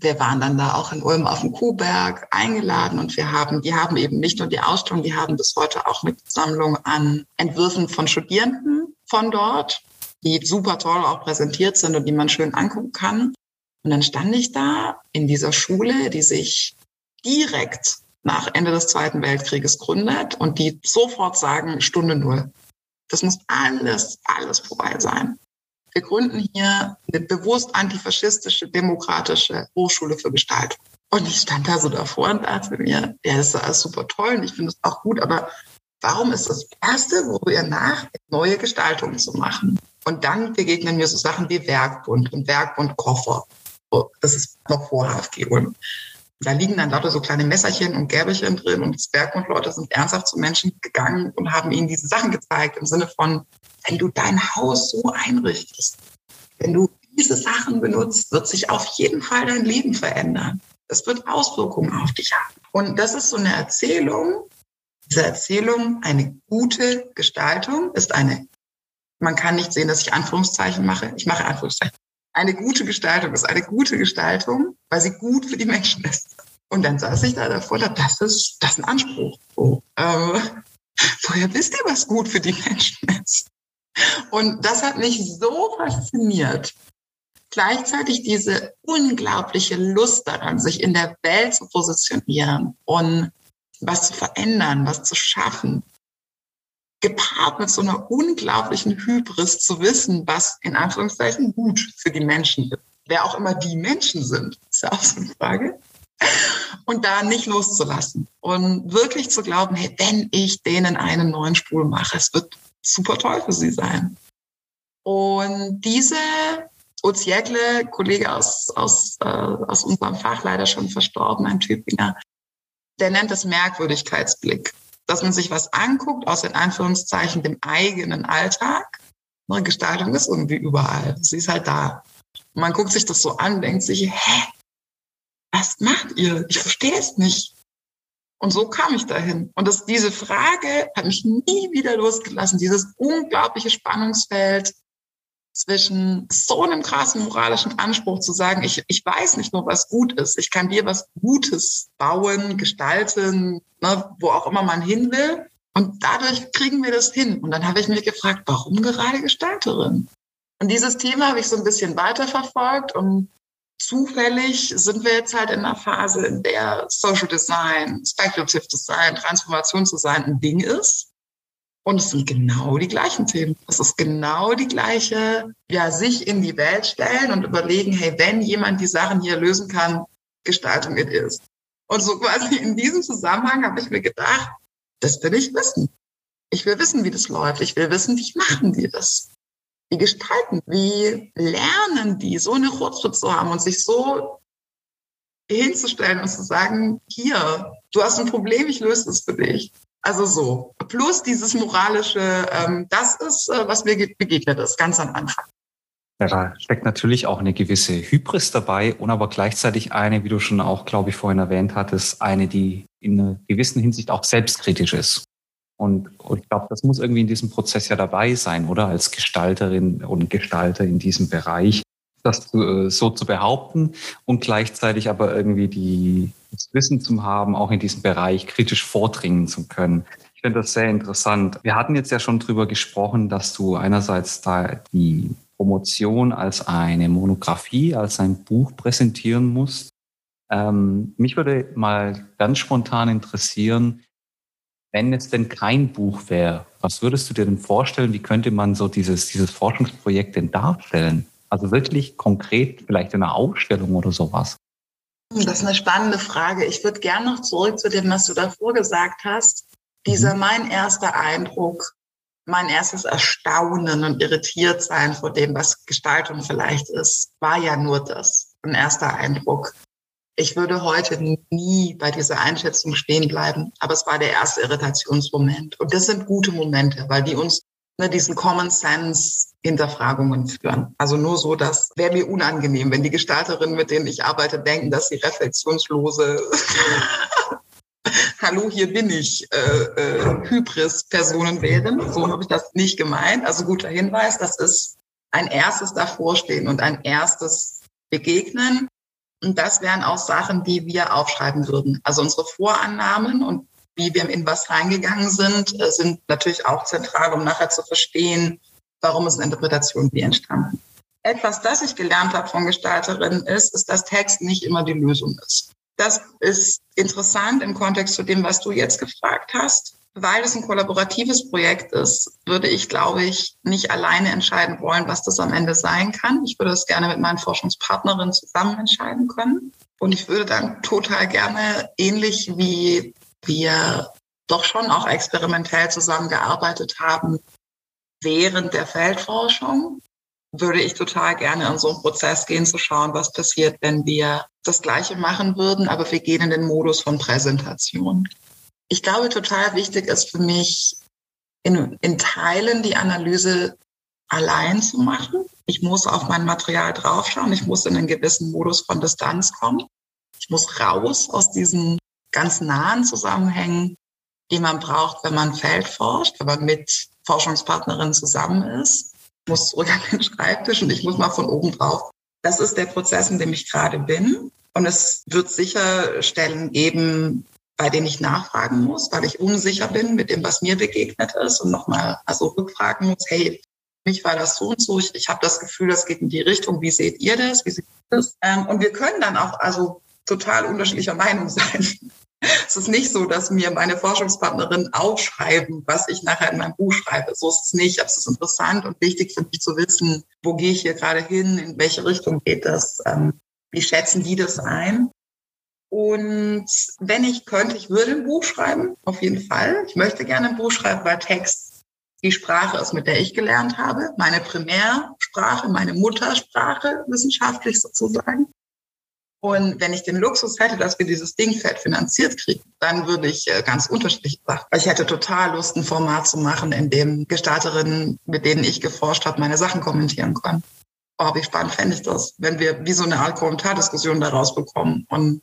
wir waren dann da auch in Ulm auf dem Kuhberg eingeladen und wir haben, die haben eben nicht nur die Ausstellung, die haben bis heute auch eine Sammlung an Entwürfen von Studierenden von dort, die super toll auch präsentiert sind und die man schön angucken kann. Und dann stand ich da in dieser Schule, die sich direkt nach Ende des Zweiten Weltkrieges gründet und die sofort sagen, Stunde Null. Das muss alles, alles vorbei sein wir gründen hier eine bewusst antifaschistische, demokratische Hochschule für Gestaltung. Und ich stand da so davor und dachte mir, ja, das ist alles super toll und ich finde es auch gut, aber warum ist das Erste, wo wir nach, neue Gestaltungen zu machen? Und dann begegnen mir so Sachen wie Werkbund und Werkbund Koffer. Das ist noch vor HFG Ulm. Da liegen dann lauter so kleine Messerchen und Gäbelchen drin und das Bergmund-Leute sind ernsthaft zu Menschen gegangen und haben ihnen diese Sachen gezeigt im Sinne von, wenn du dein Haus so einrichtest, wenn du diese Sachen benutzt, wird sich auf jeden Fall dein Leben verändern. Das wird Auswirkungen auf dich haben. Und das ist so eine Erzählung. Diese Erzählung, eine gute Gestaltung ist eine, man kann nicht sehen, dass ich Anführungszeichen mache. Ich mache Anführungszeichen. Eine gute Gestaltung ist eine gute Gestaltung, weil sie gut für die Menschen ist. Und dann saß ich da davor, das ist, das ist ein Anspruch. Oh, äh, woher wisst ihr, was gut für die Menschen ist? Und das hat mich so fasziniert. Gleichzeitig diese unglaubliche Lust daran, sich in der Welt zu positionieren und was zu verändern, was zu schaffen. Gepaart mit so einer unglaublichen Hybris zu wissen, was in Anführungszeichen gut für die Menschen ist. Wer auch immer die Menschen sind, ist ja auch so eine Frage. Und da nicht loszulassen und wirklich zu glauben, hey, wenn ich denen einen neuen Spul mache, es wird super toll für sie sein. Und diese Oziekle, Kollege aus, aus, äh, aus unserem Fach, leider schon verstorben, ein Tübinger, der nennt das Merkwürdigkeitsblick. Dass man sich was anguckt aus in Anführungszeichen dem eigenen Alltag. Eine Gestaltung ist irgendwie überall. Sie ist halt da. Und man guckt sich das so an, denkt sich, hä? Was macht ihr? Ich verstehe es nicht. Und so kam ich dahin. Und das, diese Frage hat mich nie wieder losgelassen. Dieses unglaubliche Spannungsfeld zwischen so einem krassen moralischen Anspruch zu sagen, ich, ich weiß nicht nur, was gut ist. Ich kann dir was Gutes bauen, gestalten, ne, wo auch immer man hin will. Und dadurch kriegen wir das hin. Und dann habe ich mich gefragt, warum gerade Gestalterin? Und dieses Thema habe ich so ein bisschen weiterverfolgt und zufällig sind wir jetzt halt in einer Phase, in der Social Design, Speculative Design, Transformationsdesign ein Ding ist. Und es sind genau die gleichen Themen. Es ist genau die gleiche, ja, sich in die Welt stellen und überlegen, hey, wenn jemand die Sachen hier lösen kann, Gestaltung it is. Und so quasi in diesem Zusammenhang habe ich mir gedacht, das will ich wissen. Ich will wissen, wie das läuft. Ich will wissen, wie machen die das? Wie gestalten, wie lernen die, so eine Rutsche zu haben und sich so hinzustellen und zu sagen, hier, du hast ein Problem, ich löse es für dich. Also so. Plus dieses moralische, ähm, das ist, äh, was mir begegnet ist, ganz am Anfang. Ja, da steckt natürlich auch eine gewisse Hybris dabei und aber gleichzeitig eine, wie du schon auch, glaube ich, vorhin erwähnt hattest, eine, die in einer gewissen Hinsicht auch selbstkritisch ist. Und, und ich glaube, das muss irgendwie in diesem Prozess ja dabei sein, oder? Als Gestalterin und Gestalter in diesem Bereich, das äh, so zu behaupten und gleichzeitig aber irgendwie die, das Wissen zu haben, auch in diesem Bereich kritisch vordringen zu können. Ich finde das sehr interessant. Wir hatten jetzt ja schon drüber gesprochen, dass du einerseits da die Promotion als eine Monographie, als ein Buch präsentieren musst. Ähm, mich würde mal ganz spontan interessieren, wenn es denn kein Buch wäre, was würdest du dir denn vorstellen? Wie könnte man so dieses, dieses Forschungsprojekt denn darstellen? Also wirklich konkret, vielleicht in einer Ausstellung oder sowas? Das ist eine spannende Frage. Ich würde gerne noch zurück zu dem, was du davor gesagt hast. Dieser mhm. mein erster Eindruck, mein erstes Erstaunen und irritiert sein vor dem, was Gestaltung vielleicht ist, war ja nur das, ein erster Eindruck. Ich würde heute nie bei dieser Einschätzung stehen bleiben, aber es war der erste Irritationsmoment. Und das sind gute Momente, weil die uns ne, diesen Common Sense Hinterfragungen führen. Also nur so, das wäre mir unangenehm, wenn die Gestalterinnen, mit denen ich arbeite, denken, dass sie reflexionslose Hallo, hier bin ich, äh, äh, Hybris-Personen wären. So habe ich das nicht gemeint. Also guter Hinweis, das ist ein erstes Davorstehen und ein erstes Begegnen. Und das wären auch Sachen, die wir aufschreiben würden. Also unsere Vorannahmen und wie wir in was reingegangen sind, äh, sind natürlich auch zentral, um nachher zu verstehen, warum ist eine Interpretation wie entstanden. Etwas, das ich gelernt habe von Gestalterinnen ist, ist, dass Text nicht immer die Lösung ist. Das ist interessant im Kontext zu dem, was du jetzt gefragt hast. Weil es ein kollaboratives Projekt ist, würde ich, glaube ich, nicht alleine entscheiden wollen, was das am Ende sein kann. Ich würde es gerne mit meinen Forschungspartnerinnen zusammen entscheiden können. Und ich würde dann total gerne, ähnlich wie wir doch schon auch experimentell zusammengearbeitet haben, während der Feldforschung würde ich total gerne in so einen Prozess gehen, zu schauen, was passiert, wenn wir das Gleiche machen würden, aber wir gehen in den Modus von Präsentation. Ich glaube, total wichtig ist für mich, in, in Teilen die Analyse allein zu machen. Ich muss auf mein Material draufschauen. Ich muss in einen gewissen Modus von Distanz kommen. Ich muss raus aus diesen ganz nahen Zusammenhängen, die man braucht, wenn man Feld forscht, wenn man mit Forschungspartnerin zusammen ist, muss zurück an den Schreibtisch und ich muss mal von oben drauf. Das ist der Prozess, in dem ich gerade bin. Und es wird sicher Stellen geben, bei denen ich nachfragen muss, weil ich unsicher bin mit dem, was mir begegnet ist und nochmal also rückfragen muss, hey, mich war das so und so, ich, ich habe das Gefühl, das geht in die Richtung, wie seht ihr das, wie seht ihr das? Ähm, und wir können dann auch also total unterschiedlicher Meinung sein. Es ist nicht so, dass mir meine Forschungspartnerinnen aufschreiben, was ich nachher in meinem Buch schreibe. So ist es nicht. Aber es ist interessant und wichtig für mich zu wissen, wo gehe ich hier gerade hin, in welche Richtung geht das, ähm, wie schätzen die das ein. Und wenn ich könnte, ich würde ein Buch schreiben, auf jeden Fall. Ich möchte gerne ein Buch schreiben, weil Text die Sprache ist, mit der ich gelernt habe, meine Primärsprache, meine Muttersprache wissenschaftlich sozusagen. Und wenn ich den Luxus hätte, dass wir dieses Dingfeld finanziert kriegen, dann würde ich äh, ganz unterschiedlich machen. Ich hätte total Lust, ein Format zu machen, in dem Gestalterinnen, mit denen ich geforscht habe, meine Sachen kommentieren können. Oh, wie spannend fände ich das, wenn wir wie so eine Art Kommentardiskussion daraus bekommen. Und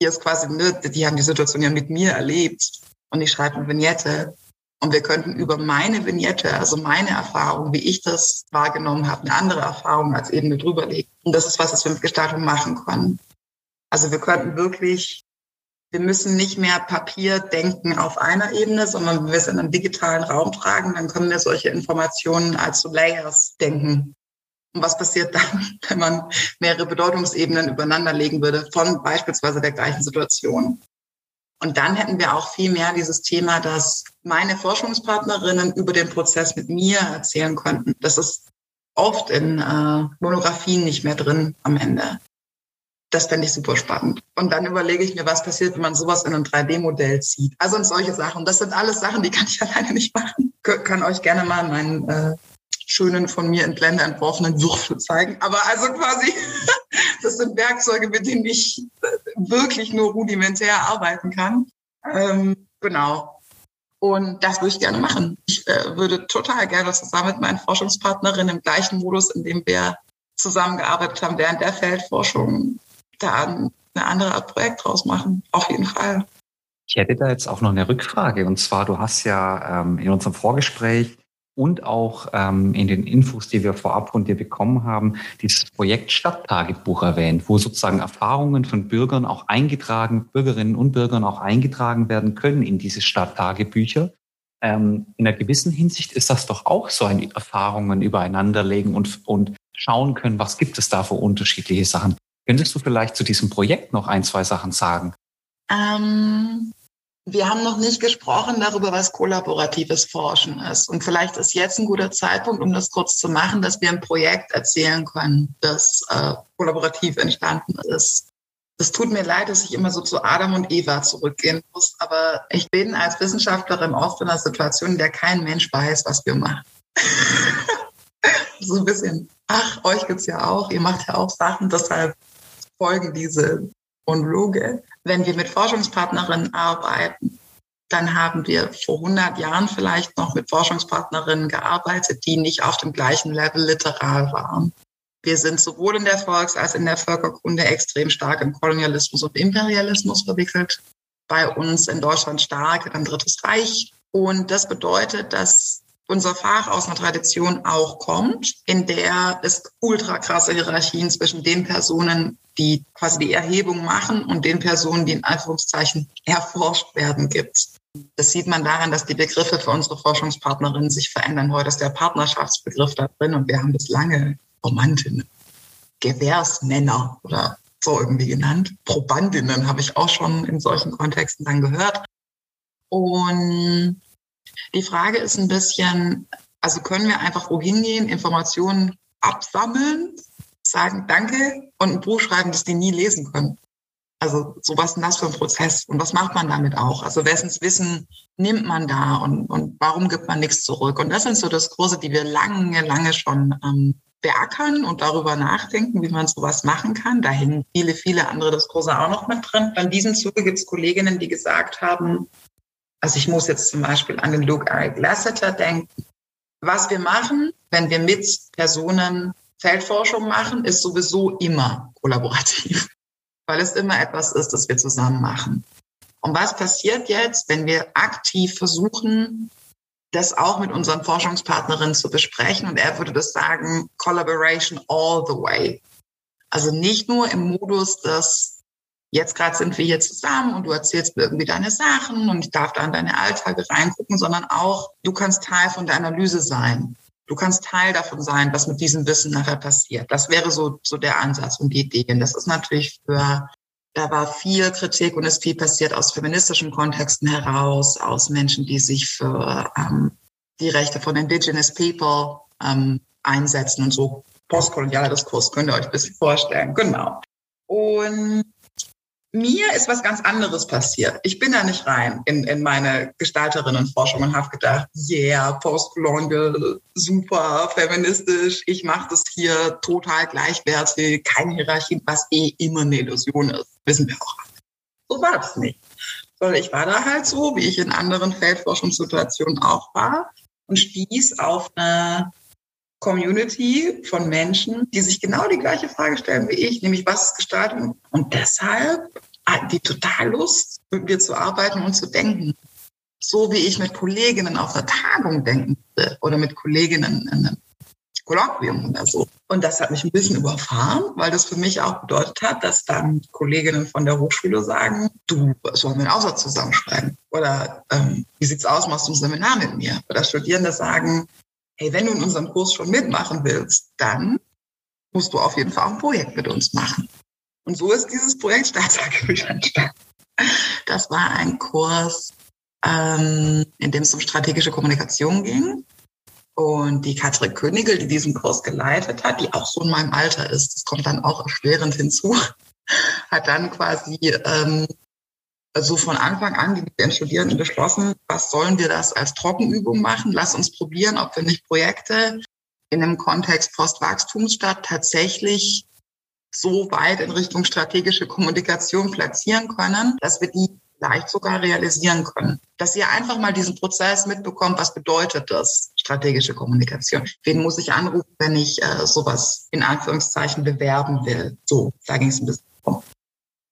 hier ist quasi, ne, die haben die Situation ja mit mir erlebt. Und ich schreibe eine Vignette und wir könnten über meine Vignette, also meine Erfahrung, wie ich das wahrgenommen habe, eine andere Erfahrung als Ebene drüberlegen. Und das ist was, was wir mit Gestaltung machen können. Also wir könnten wirklich, wir müssen nicht mehr Papier denken auf einer Ebene, sondern wenn wir es in einen digitalen Raum tragen, dann können wir solche Informationen als Layers denken. Und was passiert dann, wenn man mehrere Bedeutungsebenen übereinander legen würde von beispielsweise der gleichen Situation? Und dann hätten wir auch viel mehr dieses Thema, dass meine Forschungspartnerinnen über den Prozess mit mir erzählen könnten. Das ist oft in äh, Monographien nicht mehr drin am Ende. Das fände ich super spannend. Und dann überlege ich mir, was passiert, wenn man sowas in ein 3D-Modell zieht. Also und solche Sachen. Das sind alles Sachen, die kann ich alleine nicht machen. Kann euch gerne mal meinen äh, schönen von mir in Blender entworfenen Würfel zeigen. Aber also quasi, das sind Werkzeuge, mit denen ich wirklich nur rudimentär arbeiten kann. Ähm, genau. Und das würde ich gerne machen. Ich äh, würde total gerne zusammen mit meinen Forschungspartnerinnen im gleichen Modus, in dem wir zusammengearbeitet haben während der Feldforschung, da eine andere Art Projekt draus machen. Auf jeden Fall. Ich hätte da jetzt auch noch eine Rückfrage. Und zwar, du hast ja ähm, in unserem Vorgespräch und auch ähm, in den Infos, die wir vorab von dir bekommen haben, dieses Projekt Stadttagebuch erwähnt, wo sozusagen Erfahrungen von Bürgern auch eingetragen, Bürgerinnen und Bürgern auch eingetragen werden können in diese Stadttagebücher. Ähm, in einer gewissen Hinsicht ist das doch auch so ein Erfahrungen übereinanderlegen und, und schauen können, was gibt es da für unterschiedliche Sachen. Könntest du vielleicht zu diesem Projekt noch ein, zwei Sachen sagen? Ähm, wir haben noch nicht gesprochen darüber, was kollaboratives Forschen ist. Und vielleicht ist jetzt ein guter Zeitpunkt, um das kurz zu machen, dass wir ein Projekt erzählen können, das äh, kollaborativ entstanden ist. Es tut mir leid, dass ich immer so zu Adam und Eva zurückgehen muss, aber ich bin als Wissenschaftlerin oft in einer Situation, in der kein Mensch weiß, was wir machen. so ein bisschen, ach, euch gibt's ja auch, ihr macht ja auch Sachen, deshalb folgen diese Monologe. Wenn wir mit Forschungspartnerinnen arbeiten, dann haben wir vor 100 Jahren vielleicht noch mit Forschungspartnerinnen gearbeitet, die nicht auf dem gleichen Level literal waren. Wir sind sowohl in der Volks- als in der Völkerkunde extrem stark im Kolonialismus und Imperialismus verwickelt. Bei uns in Deutschland stark ein Drittes Reich. Und das bedeutet, dass unser Fach aus einer Tradition auch kommt, in der es ultra krasse Hierarchien zwischen den Personen, die quasi die Erhebung machen und den Personen, die in Anführungszeichen erforscht werden, gibt. Das sieht man daran, dass die Begriffe für unsere Forschungspartnerinnen sich verändern. Heute ist der Partnerschaftsbegriff da drin und wir haben das lange Romantinnen, Gewährsmänner oder so irgendwie genannt. Probandinnen habe ich auch schon in solchen Kontexten dann gehört. Und die Frage ist ein bisschen, also können wir einfach wohin gehen, Informationen absammeln, sagen Danke und ein Buch schreiben, das die nie lesen können. Also so was ist das für ein Prozess und was macht man damit auch? Also wessens Wissen nimmt man da und, und warum gibt man nichts zurück? Und das sind so das Kurse, die wir lange, lange schon ähm, beackern und darüber nachdenken, wie man sowas machen kann. Da hängen viele, viele andere Diskurse auch noch mit drin. An diesem Zuge gibt es Kolleginnen, die gesagt haben, also ich muss jetzt zum Beispiel an den Luke Eric Lasseter denken. Was wir machen, wenn wir mit Personen Feldforschung machen, ist sowieso immer kollaborativ, weil es immer etwas ist, das wir zusammen machen. Und was passiert jetzt, wenn wir aktiv versuchen, das auch mit unseren Forschungspartnerinnen zu besprechen? Und er würde das sagen, Collaboration all the way. Also nicht nur im Modus des jetzt gerade sind wir hier zusammen und du erzählst mir irgendwie deine Sachen und ich darf da in deine Alltage reingucken, sondern auch, du kannst Teil von der Analyse sein. Du kannst Teil davon sein, was mit diesem Wissen nachher passiert. Das wäre so, so der Ansatz und die Idee. Und das ist natürlich für, da war viel Kritik und ist viel passiert aus feministischen Kontexten heraus, aus Menschen, die sich für ähm, die Rechte von Indigenous People ähm, einsetzen und so postkolonialer Diskurs, könnt ihr euch ein bisschen vorstellen. Genau. Und mir ist was ganz anderes passiert. Ich bin da nicht rein in, in meine Gestalterinnenforschung und habe gedacht, yeah, postcolonial, super feministisch, ich mache das hier total gleichwertig, keine Hierarchie, was eh immer eine Illusion ist. Wissen wir auch. So war das nicht. Sondern ich war da halt so, wie ich in anderen Feldforschungssituationen auch war und stieß auf eine Community von Menschen, die sich genau die gleiche Frage stellen wie ich, nämlich was ist Gestaltung? Und deshalb hatten die total Lust, mit mir zu arbeiten und zu denken. So wie ich mit Kolleginnen auf einer Tagung denken würde oder mit Kolleginnen in einem Kolloquium oder so. Und das hat mich ein bisschen überfahren, weil das für mich auch bedeutet hat, dass dann Kolleginnen von der Hochschule sagen, du, sollen wir einen Aussatz zusammenschreiben? Oder ähm, wie sieht's aus, machst du ein Seminar mit mir? Oder Studierende sagen, hey, wenn du in unserem Kurs schon mitmachen willst, dann musst du auf jeden Fall ein Projekt mit uns machen. Und so ist dieses Projekt Staatsarchiv entstanden. Das war ein Kurs, ähm, in dem es um strategische Kommunikation ging. Und die Katrin Königel, die diesen Kurs geleitet hat, die auch so in meinem Alter ist, das kommt dann auch erschwerend hinzu, hat dann quasi ähm, so von Anfang an die den Studierenden beschlossen, was sollen wir das als Trockenübung machen? Lass uns probieren, ob wir nicht Projekte in einem Kontext Postwachstumsstadt tatsächlich so weit in Richtung strategische Kommunikation platzieren können, dass wir die vielleicht sogar realisieren können. Dass ihr einfach mal diesen Prozess mitbekommt, was bedeutet das, strategische Kommunikation? Wen muss ich anrufen, wenn ich äh, sowas in Anführungszeichen bewerben will? So, da ging es ein bisschen um.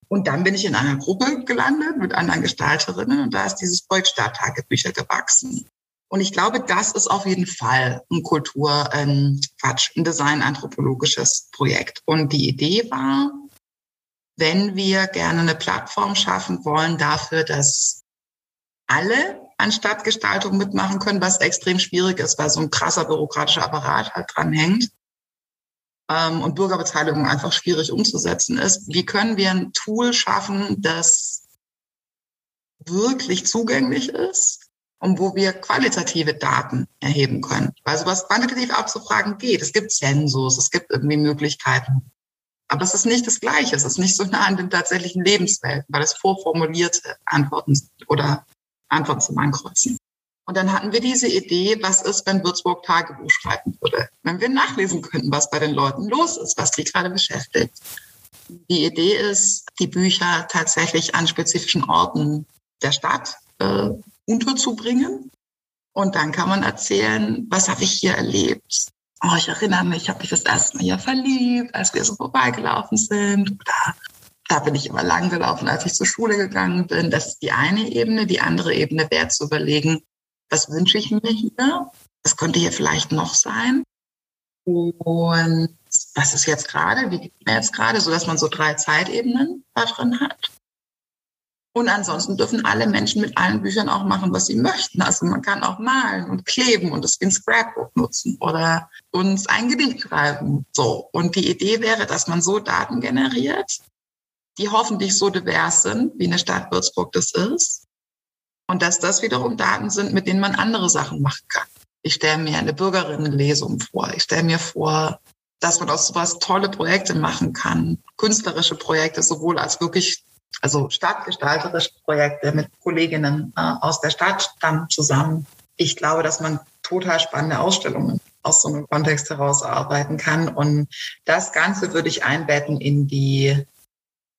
Und dann bin ich in einer Gruppe gelandet mit anderen Gestalterinnen und da ist dieses Projekt Stadttagebücher gewachsen. Und ich glaube, das ist auf jeden Fall ein Kultur, ähm, Quatsch, ein Design-anthropologisches Projekt. Und die Idee war, wenn wir gerne eine Plattform schaffen wollen dafür, dass alle an Stadtgestaltung mitmachen können, was extrem schwierig ist, weil so ein krasser bürokratischer Apparat halt dran hängt ähm, und Bürgerbeteiligung einfach schwierig umzusetzen ist. Wie können wir ein Tool schaffen, das wirklich zugänglich ist und wo wir qualitative Daten erheben können. Weil sowas quantitativ abzufragen geht. Es gibt Zensus, es gibt irgendwie Möglichkeiten. Aber es ist nicht das Gleiche. Es ist nicht so nah an den tatsächlichen Lebenswelten, weil es vorformulierte Antworten sind oder Antworten zum Ankreuzen. Und dann hatten wir diese Idee, was ist, wenn Würzburg Tagebuch schreiben würde? Wenn wir nachlesen könnten, was bei den Leuten los ist, was die gerade beschäftigt. Die Idee ist, die Bücher tatsächlich an spezifischen Orten der Stadt äh, unterzubringen. Und dann kann man erzählen, was habe ich hier erlebt. Oh, ich erinnere mich, ich habe mich das erste Mal hier verliebt, als wir so vorbeigelaufen sind. Oder da bin ich immer lang gelaufen, als ich zur Schule gegangen bin. Das ist die eine Ebene. Die andere Ebene wäre zu überlegen, was wünsche ich mir hier? Was könnte hier vielleicht noch sein? Und was ist jetzt gerade? Wie geht mir jetzt gerade? So dass man so drei Zeitebenen da drin hat. Und ansonsten dürfen alle Menschen mit allen Büchern auch machen, was sie möchten. Also man kann auch malen und kleben und es in Scrapbook nutzen oder uns ein Gedicht schreiben. So. Und die Idee wäre, dass man so Daten generiert, die hoffentlich so divers sind, wie eine Stadt Würzburg das ist. Und dass das wiederum Daten sind, mit denen man andere Sachen machen kann. Ich stelle mir eine Bürgerinnenlesung vor. Ich stelle mir vor, dass man aus sowas tolle Projekte machen kann, künstlerische Projekte, sowohl als wirklich also stadtgestalterische Projekte mit Kolleginnen äh, aus der Stadt dann zusammen. Ich glaube, dass man total spannende Ausstellungen aus so einem Kontext herausarbeiten kann. Und das Ganze würde ich einbetten in die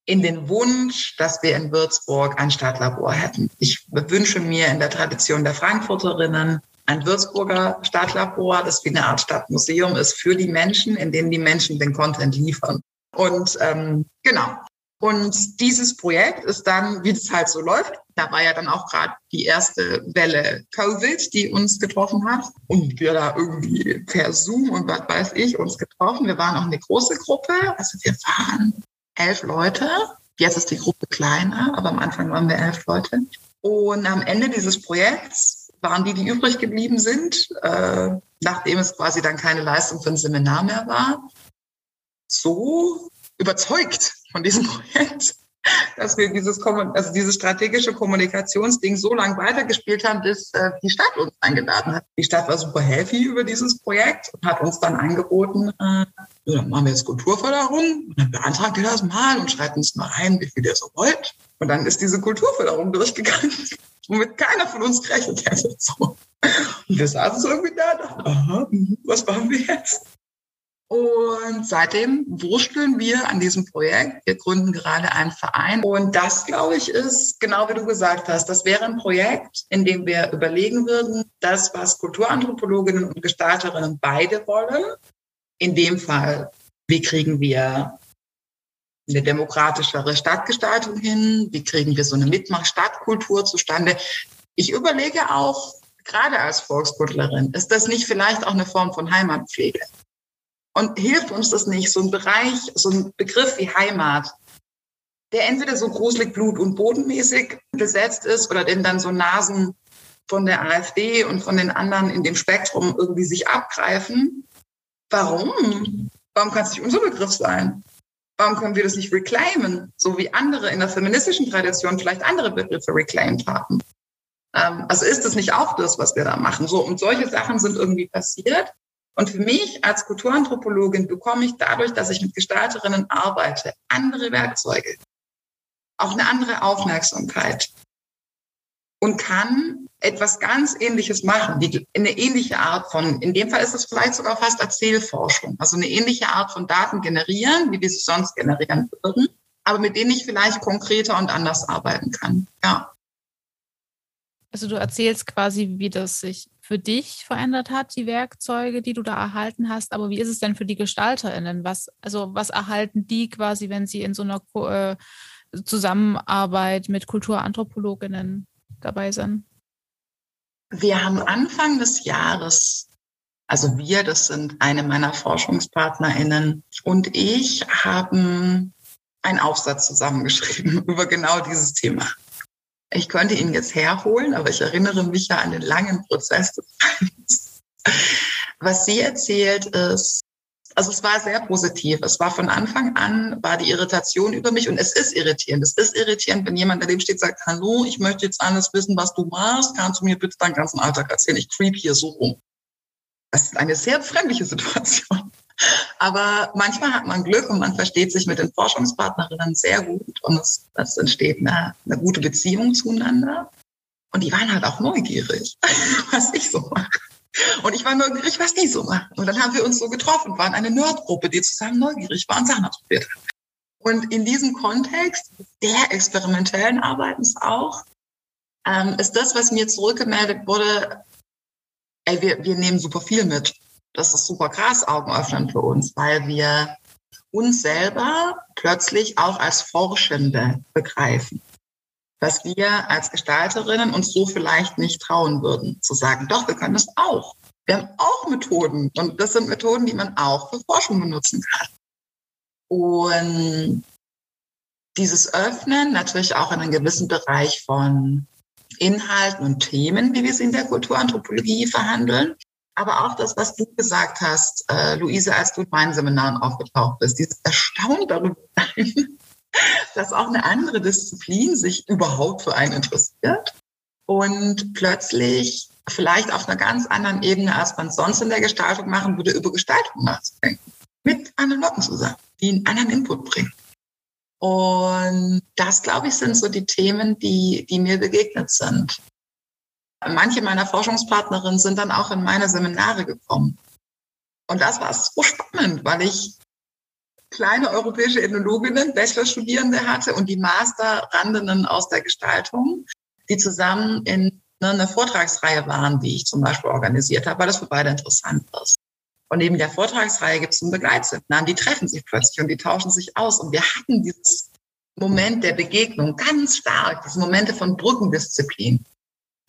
in den Wunsch, dass wir in Würzburg ein Stadtlabor hätten. Ich wünsche mir in der Tradition der Frankfurterinnen ein Würzburger Stadtlabor, das wie eine Art Stadtmuseum ist für die Menschen, in dem die Menschen den Content liefern. Und ähm, genau, und dieses Projekt ist dann, wie das halt so läuft, da war ja dann auch gerade die erste Welle Covid, die uns getroffen hat. Und wir da irgendwie per Zoom und was weiß ich uns getroffen. Wir waren auch eine große Gruppe. Also wir waren elf Leute. Jetzt ist die Gruppe kleiner, aber am Anfang waren wir elf Leute. Und am Ende dieses Projekts waren die, die übrig geblieben sind, äh, nachdem es quasi dann keine Leistung für ein Seminar mehr war, so überzeugt von diesem Projekt, dass wir dieses, also dieses strategische Kommunikationsding so lange weitergespielt haben, bis äh, die Stadt uns eingeladen hat. Die Stadt war super happy über dieses Projekt und hat uns dann angeboten, äh, so, dann machen wir jetzt Kulturförderung und dann beantragt ihr das mal und schreibt uns mal rein, wie viel ihr so wollt. Und dann ist diese Kulturförderung durchgegangen, womit keiner von uns gerechnet hätte. So. Und wir saßen so irgendwie da, dachten, aha, mhm, was machen wir jetzt? Und seitdem wursteln wir an diesem Projekt. Wir gründen gerade einen Verein. Und das, glaube ich, ist genau wie du gesagt hast. Das wäre ein Projekt, in dem wir überlegen würden, das, was Kulturanthropologinnen und Gestalterinnen beide wollen. In dem Fall, wie kriegen wir eine demokratischere Stadtgestaltung hin? Wie kriegen wir so eine Mitmach-Stadtkultur zustande? Ich überlege auch, gerade als Volkskundlerin, ist das nicht vielleicht auch eine Form von Heimatpflege? Und hilft uns das nicht, so ein Bereich, so ein Begriff wie Heimat, der entweder so gruselig blut- und bodenmäßig besetzt ist oder den dann so Nasen von der AfD und von den anderen in dem Spektrum irgendwie sich abgreifen. Warum? Warum kann es nicht unser Begriff sein? Warum können wir das nicht reclaimen, so wie andere in der feministischen Tradition vielleicht andere Begriffe reclaimed haben? Ähm, also ist es nicht auch das, was wir da machen? So, und solche Sachen sind irgendwie passiert. Und für mich als Kulturanthropologin bekomme ich dadurch, dass ich mit Gestalterinnen arbeite, andere Werkzeuge, auch eine andere Aufmerksamkeit und kann etwas ganz Ähnliches machen, die, eine ähnliche Art von, in dem Fall ist es vielleicht sogar fast Erzählforschung, also eine ähnliche Art von Daten generieren, wie wir sie sonst generieren würden, aber mit denen ich vielleicht konkreter und anders arbeiten kann. Ja. Also du erzählst quasi, wie das sich für dich verändert hat, die Werkzeuge, die du da erhalten hast. Aber wie ist es denn für die GestalterInnen? Was, also was erhalten die quasi, wenn sie in so einer äh, Zusammenarbeit mit Kulturanthropologinnen dabei sind? Wir haben Anfang des Jahres, also wir, das sind eine meiner ForschungspartnerInnen und ich, haben einen Aufsatz zusammengeschrieben über genau dieses Thema. Ich könnte ihn jetzt herholen, aber ich erinnere mich ja an den langen Prozess des. Was sie erzählt ist, also es war sehr positiv. Es war von Anfang an, war die Irritation über mich und es ist irritierend. Es ist irritierend, wenn jemand daneben steht, sagt, hallo, ich möchte jetzt alles wissen, was du machst. Kannst du mir bitte deinen ganzen Alltag erzählen? Ich creep hier so rum. Das ist eine sehr befremdliche Situation. Aber manchmal hat man Glück und man versteht sich mit den Forschungspartnerinnen sehr gut und es, es entsteht eine, eine gute Beziehung zueinander. Und die waren halt auch neugierig, was ich so mache. Und ich war neugierig, was die so machen. Und dann haben wir uns so getroffen, waren eine Nerdgruppe, die zusammen neugierig war und Sachen ausprobiert hat. Und in diesem Kontext der experimentellen Arbeitens auch, ähm, ist das, was mir zurückgemeldet wurde, ey, wir, wir nehmen super viel mit. Das ist super krass, Augenöffnern für uns, weil wir uns selber plötzlich auch als Forschende begreifen was wir als Gestalterinnen uns so vielleicht nicht trauen würden, zu sagen, doch, wir können das auch. Wir haben auch Methoden und das sind Methoden, die man auch für Forschung benutzen kann. Und dieses Öffnen natürlich auch in einem gewissen Bereich von Inhalten und Themen, wie wir sie in der Kulturanthropologie verhandeln. Aber auch das, was du gesagt hast, äh, Luise, als du in meinen Seminaren aufgetaucht bist, dieses Erstaunen darüber dass auch eine andere Disziplin sich überhaupt für einen interessiert und plötzlich vielleicht auf einer ganz anderen Ebene, als man sonst in der Gestaltung machen würde, über Gestaltung nachzudenken. Mit anderen Leuten zusammen, die einen anderen Input bringen. Und das, glaube ich, sind so die Themen, die, die mir begegnet sind. Manche meiner Forschungspartnerinnen sind dann auch in meine Seminare gekommen. Und das war so spannend, weil ich kleine europäische Ethnologinnen, Bachelorstudierende hatte und die Masterrandinnen aus der Gestaltung, die zusammen in einer Vortragsreihe waren, die ich zum Beispiel organisiert habe, weil das für beide interessant ist. Und neben der Vortragsreihe gibt es einen Begleitseminar, die treffen sich plötzlich und die tauschen sich aus. Und wir hatten dieses Moment der Begegnung ganz stark, diese Momente von Brückendisziplin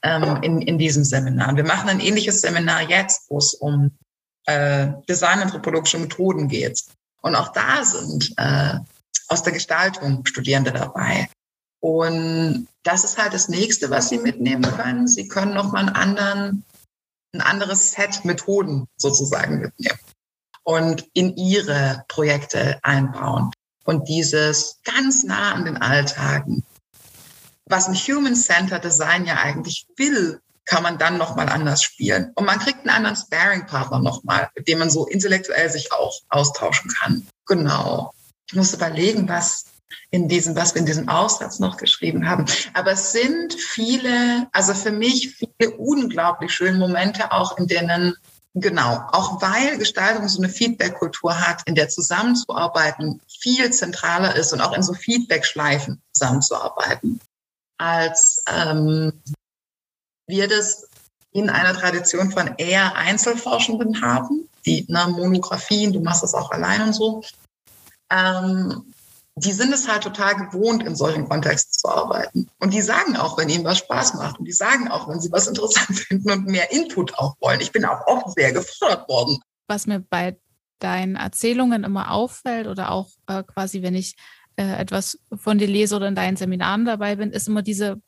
ähm, in, in diesem Seminar. Und wir machen ein ähnliches Seminar jetzt, wo es um äh, designanthropologische Methoden geht. Und auch da sind äh, aus der Gestaltung Studierende dabei. Und das ist halt das nächste, was Sie mitnehmen können. Sie können nochmal einen anderen, ein anderes Set Methoden sozusagen mitnehmen und in Ihre Projekte einbauen. Und dieses ganz nah an den Alltagen, was ein Human-Centered Design ja eigentlich will, kann man dann nochmal anders spielen. Und man kriegt einen anderen Sparing-Partner nochmal, mit dem man so intellektuell sich auch austauschen kann. Genau. Ich muss überlegen, was in diesem, was wir in diesem Aufsatz noch geschrieben haben. Aber es sind viele, also für mich viele unglaublich schöne Momente auch, in denen Genau, auch weil Gestaltung so eine Feedback-Kultur hat, in der zusammenzuarbeiten viel zentraler ist und auch in so Feedback-Schleifen zusammenzuarbeiten, als ähm, wir das in einer Tradition von eher Einzelforschenden haben, die na, Monographien, du machst das auch allein und so. Ähm, die sind es halt total gewohnt, in solchen Kontexten zu arbeiten. Und die sagen auch, wenn ihnen was Spaß macht. Und die sagen auch, wenn sie was interessant finden und mehr Input auch wollen. Ich bin auch oft sehr gefordert worden. Was mir bei deinen Erzählungen immer auffällt oder auch äh, quasi, wenn ich äh, etwas von dir lese oder in deinen Seminaren dabei bin, ist immer diese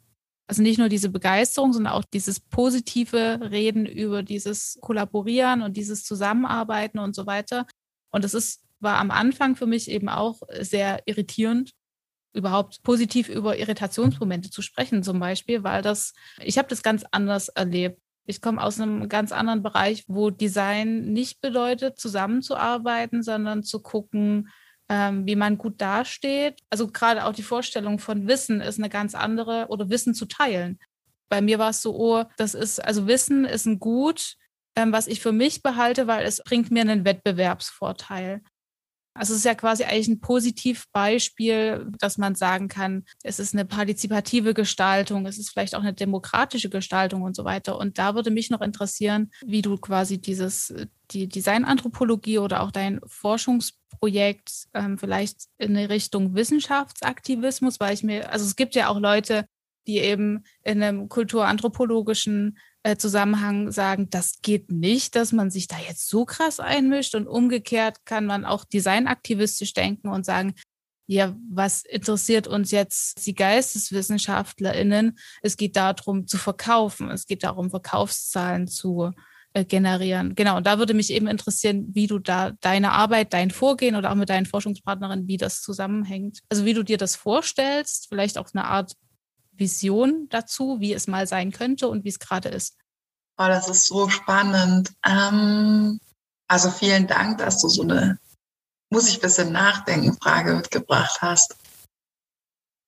also nicht nur diese Begeisterung, sondern auch dieses positive Reden über dieses Kollaborieren und dieses Zusammenarbeiten und so weiter. Und das ist, war am Anfang für mich eben auch sehr irritierend, überhaupt positiv über Irritationsmomente zu sprechen, zum Beispiel, weil das, ich habe das ganz anders erlebt. Ich komme aus einem ganz anderen Bereich, wo Design nicht bedeutet, zusammenzuarbeiten, sondern zu gucken, ähm, wie man gut dasteht. Also gerade auch die Vorstellung von Wissen ist eine ganz andere oder Wissen zu teilen. Bei mir war es so, oh, das ist, also Wissen ist ein Gut, ähm, was ich für mich behalte, weil es bringt mir einen Wettbewerbsvorteil. Also es ist ja quasi eigentlich ein Positivbeispiel, dass man sagen kann, es ist eine partizipative Gestaltung, es ist vielleicht auch eine demokratische Gestaltung und so weiter. Und da würde mich noch interessieren, wie du quasi dieses, die Designanthropologie oder auch dein Forschungs Projekt ähm, vielleicht in eine Richtung Wissenschaftsaktivismus, weil ich mir, also es gibt ja auch Leute, die eben in einem kulturanthropologischen Zusammenhang sagen, das geht nicht, dass man sich da jetzt so krass einmischt und umgekehrt kann man auch designaktivistisch denken und sagen, ja, was interessiert uns jetzt die GeisteswissenschaftlerInnen? Es geht darum zu verkaufen. Es geht darum, Verkaufszahlen zu äh, generieren. Genau. Und da würde mich eben interessieren, wie du da deine Arbeit, dein Vorgehen oder auch mit deinen Forschungspartnerinnen, wie das zusammenhängt. Also wie du dir das vorstellst, vielleicht auch eine Art Vision dazu, wie es mal sein könnte und wie es gerade ist. Oh, das ist so spannend. Ähm, also vielen Dank, dass du so eine, muss ich ein bisschen nachdenken, Frage mitgebracht hast.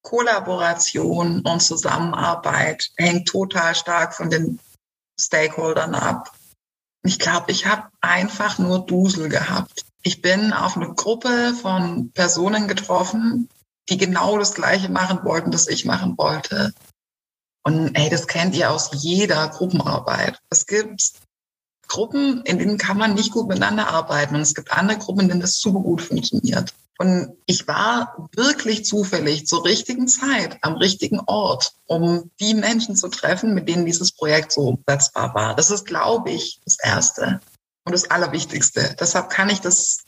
Kollaboration und Zusammenarbeit hängt total stark von den Stakeholdern ab. Ich glaube, ich habe einfach nur Dusel gehabt. Ich bin auf eine Gruppe von Personen getroffen, die genau das Gleiche machen wollten, das ich machen wollte. Und ey, das kennt ihr aus jeder Gruppenarbeit. Es gibt Gruppen, in denen kann man nicht gut miteinander arbeiten. Und es gibt andere Gruppen, in denen das super gut funktioniert. Und ich war wirklich zufällig zur richtigen Zeit am richtigen Ort, um die Menschen zu treffen, mit denen dieses Projekt so umsetzbar war. Das ist, glaube ich, das Erste und das Allerwichtigste. Deshalb kann ich das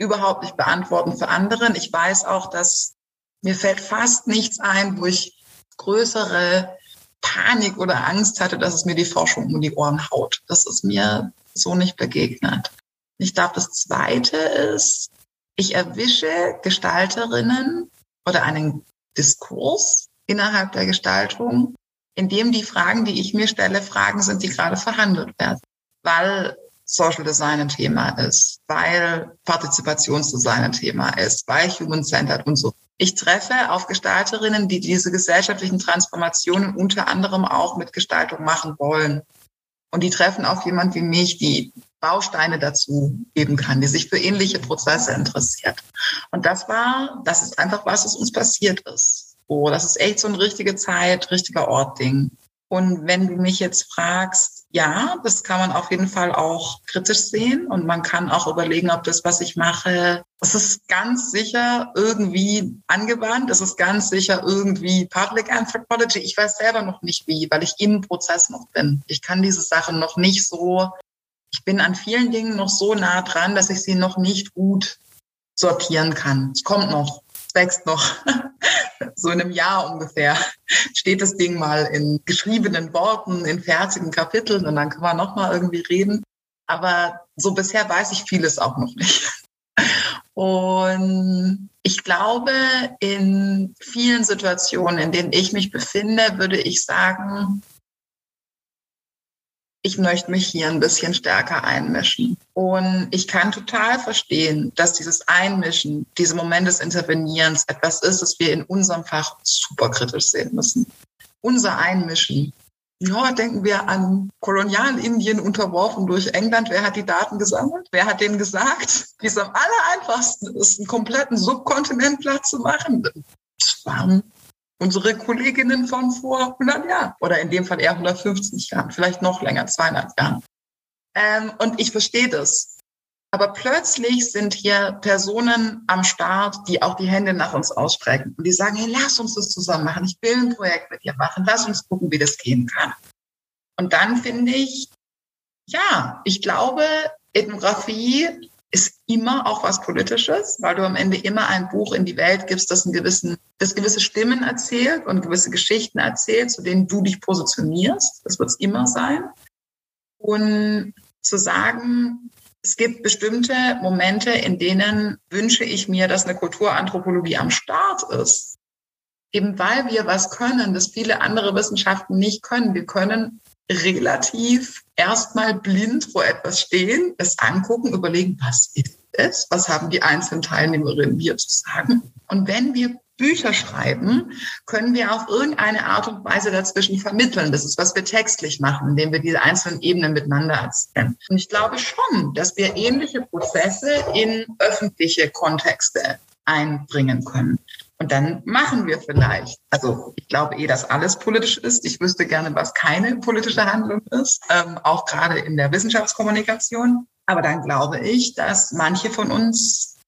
überhaupt nicht beantworten für anderen. Ich weiß auch, dass mir fällt fast nichts ein, wo ich größere Panik oder Angst hatte, dass es mir die Forschung um die Ohren haut. Das ist mir so nicht begegnet. Ich glaube, das Zweite ist, ich erwische Gestalterinnen oder einen Diskurs innerhalb der Gestaltung, in dem die Fragen, die ich mir stelle, Fragen sind, die gerade verhandelt werden. Weil Social Design ein Thema ist, weil Partizipationsdesign ein Thema ist, weil Human-Centered und so. Ich treffe auf Gestalterinnen, die diese gesellschaftlichen Transformationen unter anderem auch mit Gestaltung machen wollen. Und die treffen auf jemand wie mich, die Bausteine dazu geben kann, die sich für ähnliche Prozesse interessiert. Und das war, das ist einfach was, was uns passiert ist. Oh, das ist echt so ein richtige Zeit, richtiger Ort-Ding. Und wenn du mich jetzt fragst, ja, das kann man auf jeden Fall auch kritisch sehen und man kann auch überlegen, ob das, was ich mache, das ist ganz sicher irgendwie angewandt, das ist ganz sicher irgendwie Public Anthropology. Ich weiß selber noch nicht wie, weil ich im Prozess noch bin. Ich kann diese Sachen noch nicht so, ich bin an vielen Dingen noch so nah dran, dass ich sie noch nicht gut sortieren kann. Es kommt noch, es wächst noch. so in einem Jahr ungefähr steht das Ding mal in geschriebenen Worten, in fertigen Kapiteln und dann können wir nochmal irgendwie reden. Aber so bisher weiß ich vieles auch noch nicht. Und ich glaube, in vielen Situationen, in denen ich mich befinde, würde ich sagen, ich möchte mich hier ein bisschen stärker einmischen. Und ich kann total verstehen, dass dieses Einmischen, diese Moment des Intervenierens etwas ist, das wir in unserem Fach super kritisch sehen müssen. Unser Einmischen. Ja, denken wir an Kolonialindien unterworfen durch England. Wer hat die Daten gesammelt? Wer hat denen gesagt, wie es am aller einfachsten ist, einen kompletten Subkontinent platt zu machen? Waren unsere Kolleginnen von vor 100 Jahren oder in dem Fall eher 150 Jahren, vielleicht noch länger, 200 Jahren. Ähm, und ich verstehe das. Aber plötzlich sind hier Personen am Start, die auch die Hände nach uns ausstrecken und die sagen, hey, lass uns das zusammen machen. Ich will ein Projekt mit dir machen. Lass uns gucken, wie das gehen kann. Und dann finde ich, ja, ich glaube, Ethnographie ist immer auch was Politisches, weil du am Ende immer ein Buch in die Welt gibst, das, einen gewissen, das gewisse Stimmen erzählt und gewisse Geschichten erzählt, zu denen du dich positionierst. Das wird es immer sein. Und zu sagen, es gibt bestimmte Momente, in denen wünsche ich mir, dass eine Kulturanthropologie am Start ist. Eben weil wir was können, das viele andere Wissenschaften nicht können. Wir können relativ erstmal blind vor etwas stehen, es angucken, überlegen, was ist es? Was haben die einzelnen Teilnehmerinnen hier zu sagen? Und wenn wir Bücher schreiben, können wir auf irgendeine Art und Weise dazwischen vermitteln. Das ist, was wir textlich machen, indem wir diese einzelnen Ebenen miteinander erzählen. Und ich glaube schon, dass wir ähnliche Prozesse in öffentliche Kontexte einbringen können. Und dann machen wir vielleicht, also ich glaube eh, dass alles politisch ist. Ich wüsste gerne, was keine politische Handlung ist, ähm, auch gerade in der Wissenschaftskommunikation. Aber dann glaube ich, dass manche von uns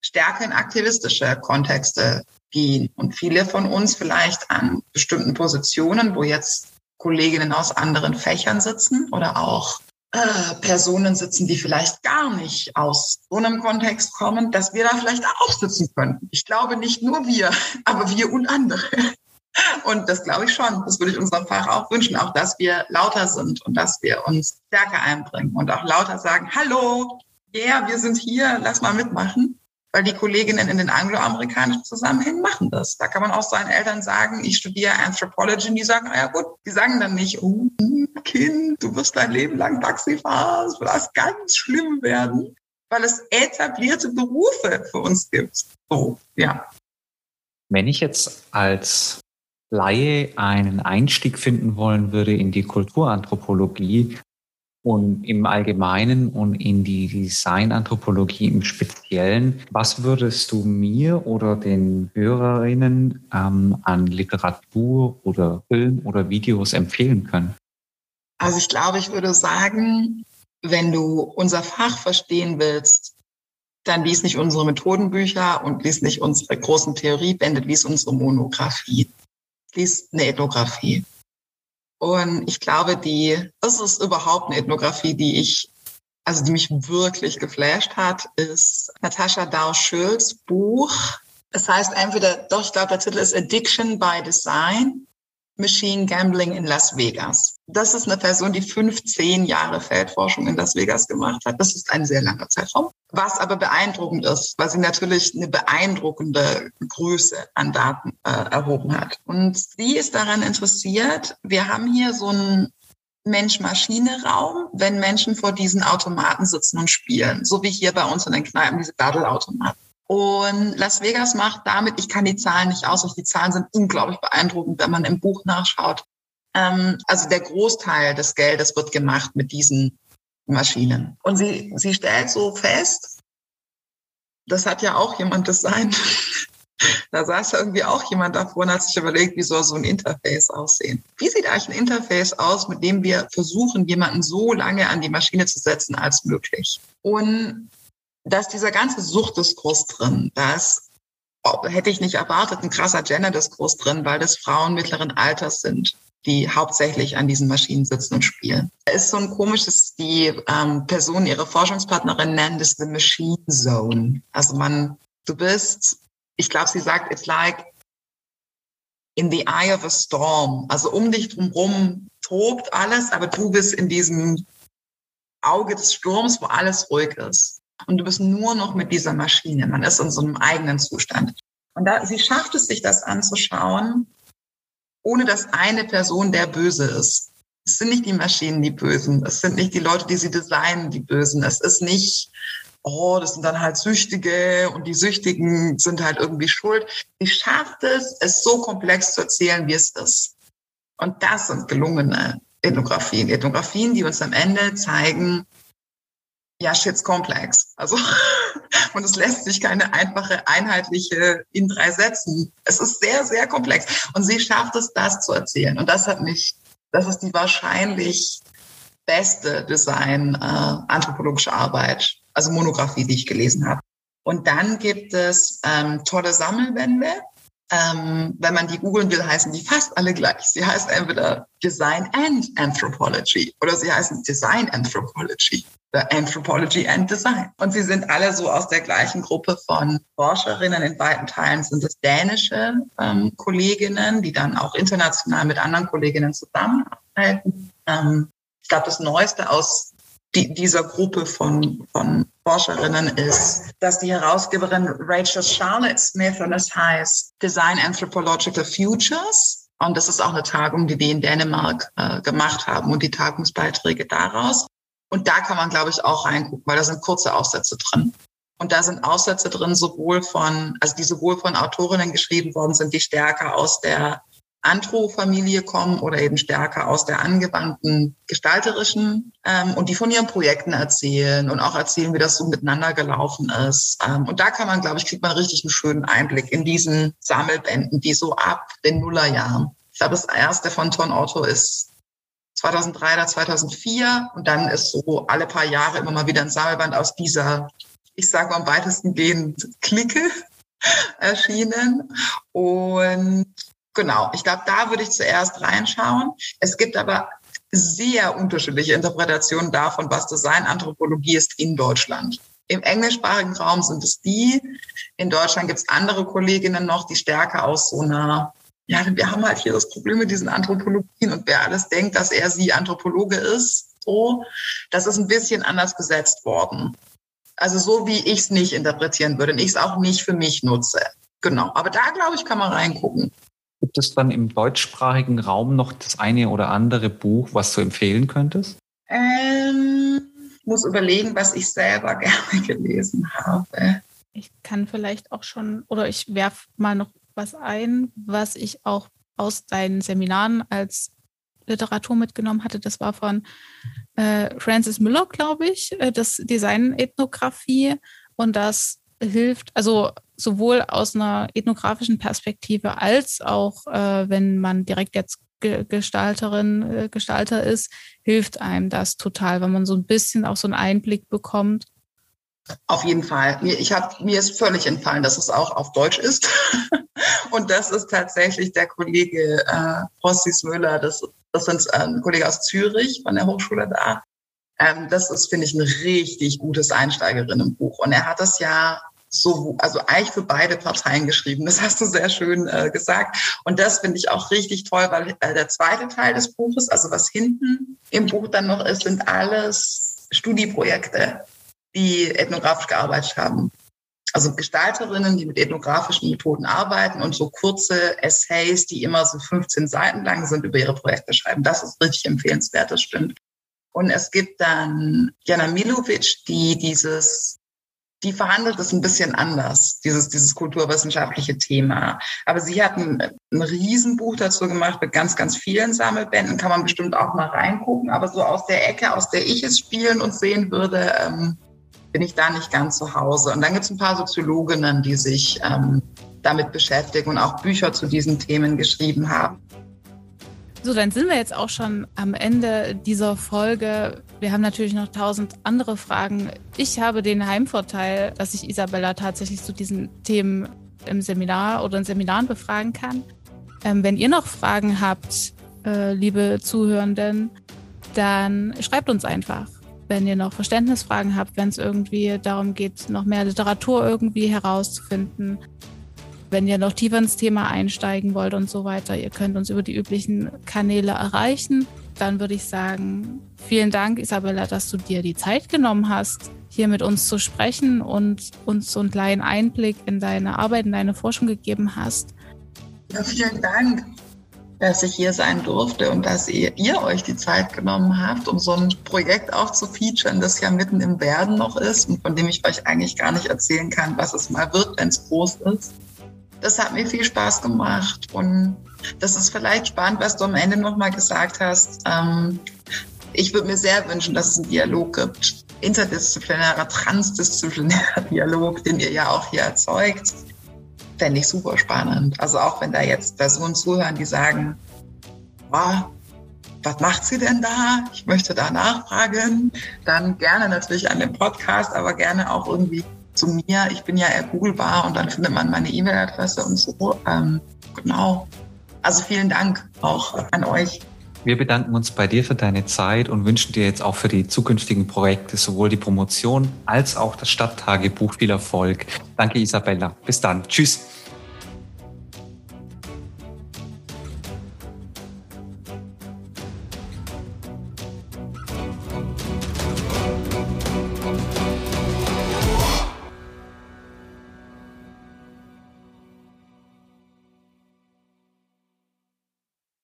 stärker in aktivistische Kontexte gehen und viele von uns vielleicht an bestimmten Positionen, wo jetzt Kolleginnen aus anderen Fächern sitzen oder auch äh, Personen sitzen, die vielleicht gar nicht aus so einem Kontext kommen, dass wir da vielleicht auch sitzen könnten. Ich glaube nicht nur wir, aber wir und andere. Und das glaube ich schon. Das würde ich unserem Fach auch wünschen, auch dass wir lauter sind und dass wir uns stärker einbringen und auch lauter sagen, hallo, ja, yeah, wir sind hier, lass mal mitmachen. Weil die Kolleginnen in den angloamerikanischen Zusammenhängen machen das. Da kann man auch seinen Eltern sagen, ich studiere Anthropology und die sagen, na ja gut, die sagen dann nicht, oh, Kind, du wirst dein Leben lang Taxi fahren, es wird das ganz schlimm werden, weil es etablierte Berufe für uns gibt. So, ja. Wenn ich jetzt als Laie einen Einstieg finden wollen würde in die Kulturanthropologie und im Allgemeinen und in die Designanthropologie im Speziellen, was würdest du mir oder den Hörerinnen ähm, an Literatur oder Film oder Videos empfehlen können? Also ich glaube, ich würde sagen, wenn du unser Fach verstehen willst, dann lies nicht unsere Methodenbücher und lies nicht unsere großen Theoriebände, lies unsere Monographie liest eine Ethnographie. Und ich glaube, die, das ist überhaupt eine Ethnographie, die ich, also die mich wirklich geflasht hat, ist Natascha Dau-Schüls Buch. Es heißt entweder, doch, ich glaube, der Titel ist Addiction by Design Machine Gambling in Las Vegas. Das ist eine Person, die 15 Jahre Feldforschung in Las Vegas gemacht hat. Das ist ein sehr langer Zeitraum. Was aber beeindruckend ist, weil sie natürlich eine beeindruckende Größe an Daten äh, erhoben hat. Und sie ist daran interessiert, wir haben hier so einen Mensch-Maschine-Raum, wenn Menschen vor diesen Automaten sitzen und spielen. So wie hier bei uns in den Kneipen diese Daddelautomaten. Und Las Vegas macht damit, ich kann die Zahlen nicht aus, die Zahlen sind unglaublich beeindruckend, wenn man im Buch nachschaut. Ähm, also der Großteil des Geldes wird gemacht mit diesen Maschinen. Und sie, sie stellt so fest, das hat ja auch jemand designt. da saß irgendwie auch jemand davor und hat sich überlegt, wie soll so ein Interface aussehen. Wie sieht eigentlich ein Interface aus, mit dem wir versuchen, jemanden so lange an die Maschine zu setzen als möglich? Und da ist dieser ganze Suchtdiskurs drin. Da ist, hätte ich nicht erwartet, ein krasser Gender-Diskurs drin, weil das Frauen mittleren Alters sind, die hauptsächlich an diesen Maschinen sitzen und spielen. Da ist so ein komisches, die ähm, Personen, ihre Forschungspartnerin nennen das the Machine Zone. Also man, du bist, ich glaube, sie sagt, it's like in the eye of a storm. Also um dich drumherum tobt alles, aber du bist in diesem Auge des Sturms, wo alles ruhig ist und du bist nur noch mit dieser Maschine. Man ist in so einem eigenen Zustand. Und da, sie schafft es, sich das anzuschauen, ohne dass eine Person der Böse ist. Es sind nicht die Maschinen die Bösen. Es sind nicht die Leute, die sie designen, die Bösen. Es ist nicht, oh, das sind dann halt Süchtige und die Süchtigen sind halt irgendwie schuld. Sie schafft es, es so komplex zu erzählen, wie es ist. Und das sind gelungene Ethnografien. Ethnografien, die uns am Ende zeigen, ja, shit's complex. Also, und es lässt sich keine einfache, einheitliche in drei Sätzen. Es ist sehr, sehr komplex. Und sie schafft es, das zu erzählen. Und das hat mich, das ist die wahrscheinlich beste Design-anthropologische äh, Arbeit, also Monographie, die ich gelesen habe. Und dann gibt es ähm, tolle Sammelbände. Ähm, wenn man die googeln will, heißen die fast alle gleich. Sie heißt entweder Design and Anthropology oder sie heißen Design Anthropology. Anthropology and Design. Und sie sind alle so aus der gleichen Gruppe von Forscherinnen. In weiten Teilen sind es dänische ähm, Kolleginnen, die dann auch international mit anderen Kolleginnen zusammenarbeiten. Ähm, ich glaube, das Neueste aus die, dieser Gruppe von, von Forscherinnen ist, dass die Herausgeberin Rachel Charlotte Smith und es heißt Design Anthropological Futures. Und das ist auch eine Tagung, die die in Dänemark äh, gemacht haben und die Tagungsbeiträge daraus. Und da kann man, glaube ich, auch reingucken, weil da sind kurze Aufsätze drin. Und da sind Aufsätze drin, sowohl von, also die sowohl von Autorinnen geschrieben worden sind, die stärker aus der Antro-Familie kommen oder eben stärker aus der angewandten gestalterischen ähm, und die von ihren Projekten erzählen und auch erzählen, wie das so miteinander gelaufen ist. Ähm, und da kann man, glaube ich, kriegt man richtig einen schönen Einblick in diesen Sammelbänden, die so ab den Nullerjahren. Ich glaube, das erste von Ton Otto ist 2003 oder 2004 und dann ist so alle paar Jahre immer mal wieder ein Sammelband aus dieser, ich sage mal am weitesten gehend Clique erschienen und Genau, ich glaube, da würde ich zuerst reinschauen. Es gibt aber sehr unterschiedliche Interpretationen davon, was Designanthropologie ist in Deutschland. Im englischsprachigen Raum sind es die. In Deutschland gibt es andere Kolleginnen noch, die stärker aus so einer, ja, wir haben halt hier das Problem mit diesen Anthropologien und wer alles denkt, dass er sie Anthropologe ist, so, das ist ein bisschen anders gesetzt worden. Also so, wie ich es nicht interpretieren würde und ich es auch nicht für mich nutze. Genau. Aber da, glaube ich, kann man reingucken. Gibt es dann im deutschsprachigen Raum noch das eine oder andere Buch, was du empfehlen könntest? Ähm, muss überlegen, was ich selber gerne gelesen habe. Ich kann vielleicht auch schon, oder ich werfe mal noch was ein, was ich auch aus deinen Seminaren als Literatur mitgenommen hatte. Das war von äh, Francis Müller, glaube ich, äh, das Design Ethnographie. Und das hilft, also sowohl aus einer ethnografischen Perspektive als auch, äh, wenn man direkt jetzt Gestalterin, äh, Gestalter ist, hilft einem das total, wenn man so ein bisschen auch so einen Einblick bekommt. Auf jeden Fall. Mir, ich hab, mir ist völlig entfallen, dass es auch auf Deutsch ist. Und das ist tatsächlich der Kollege äh, Rossis Müller, das, das sind äh, ein Kollege aus Zürich von der Hochschule da. Ähm, das ist, finde ich, ein richtig gutes Einsteigerinnenbuch. Und er hat das ja so, also eigentlich für beide Parteien geschrieben. Das hast du sehr schön äh, gesagt. Und das finde ich auch richtig toll, weil äh, der zweite Teil des Buches, also was hinten im Buch dann noch ist, sind alles Studieprojekte, die ethnografisch gearbeitet haben. Also Gestalterinnen, die mit ethnografischen Methoden arbeiten und so kurze Essays, die immer so 15 Seiten lang sind, über ihre Projekte schreiben. Das ist richtig empfehlenswert, das stimmt. Und es gibt dann Jana Milovic, die dieses die verhandelt es ein bisschen anders, dieses, dieses kulturwissenschaftliche Thema. Aber sie hat ein, ein Riesenbuch dazu gemacht mit ganz, ganz vielen Sammelbänden, kann man bestimmt auch mal reingucken. Aber so aus der Ecke, aus der ich es spielen und sehen würde, ähm, bin ich da nicht ganz zu Hause. Und dann gibt es ein paar Soziologinnen, die sich ähm, damit beschäftigen und auch Bücher zu diesen Themen geschrieben haben. So, dann sind wir jetzt auch schon am Ende dieser Folge. Wir haben natürlich noch tausend andere Fragen. Ich habe den Heimvorteil, dass ich Isabella tatsächlich zu diesen Themen im Seminar oder in Seminaren befragen kann. Ähm, wenn ihr noch Fragen habt, äh, liebe Zuhörenden, dann schreibt uns einfach. Wenn ihr noch Verständnisfragen habt, wenn es irgendwie darum geht, noch mehr Literatur irgendwie herauszufinden, wenn ihr noch tiefer ins Thema einsteigen wollt und so weiter, ihr könnt uns über die üblichen Kanäle erreichen. Dann würde ich sagen, vielen Dank, Isabella, dass du dir die Zeit genommen hast, hier mit uns zu sprechen und uns so einen kleinen Einblick in deine Arbeit, in deine Forschung gegeben hast. Ja, vielen Dank, dass ich hier sein durfte und dass ihr, ihr euch die Zeit genommen habt, um so ein Projekt auch zu featuren, das ja mitten im Werden noch ist und von dem ich euch eigentlich gar nicht erzählen kann, was es mal wird, wenn es groß ist das hat mir viel Spaß gemacht. Und das ist vielleicht spannend, was du am Ende nochmal gesagt hast. Ähm, ich würde mir sehr wünschen, dass es einen Dialog gibt. Interdisziplinärer, transdisziplinärer Dialog, den ihr ja auch hier erzeugt. Fände ich super spannend. Also auch wenn da jetzt Personen zuhören, die sagen, wow, was macht sie denn da? Ich möchte da nachfragen. Dann gerne natürlich an dem Podcast, aber gerne auch irgendwie zu mir. Ich bin ja eher googlebar und dann findet man meine E-Mail-Adresse und so. Ähm, genau. Also vielen Dank auch an euch. Wir bedanken uns bei dir für deine Zeit und wünschen dir jetzt auch für die zukünftigen Projekte sowohl die Promotion als auch das Stadttagebuch viel Erfolg. Danke, Isabella. Bis dann. Tschüss.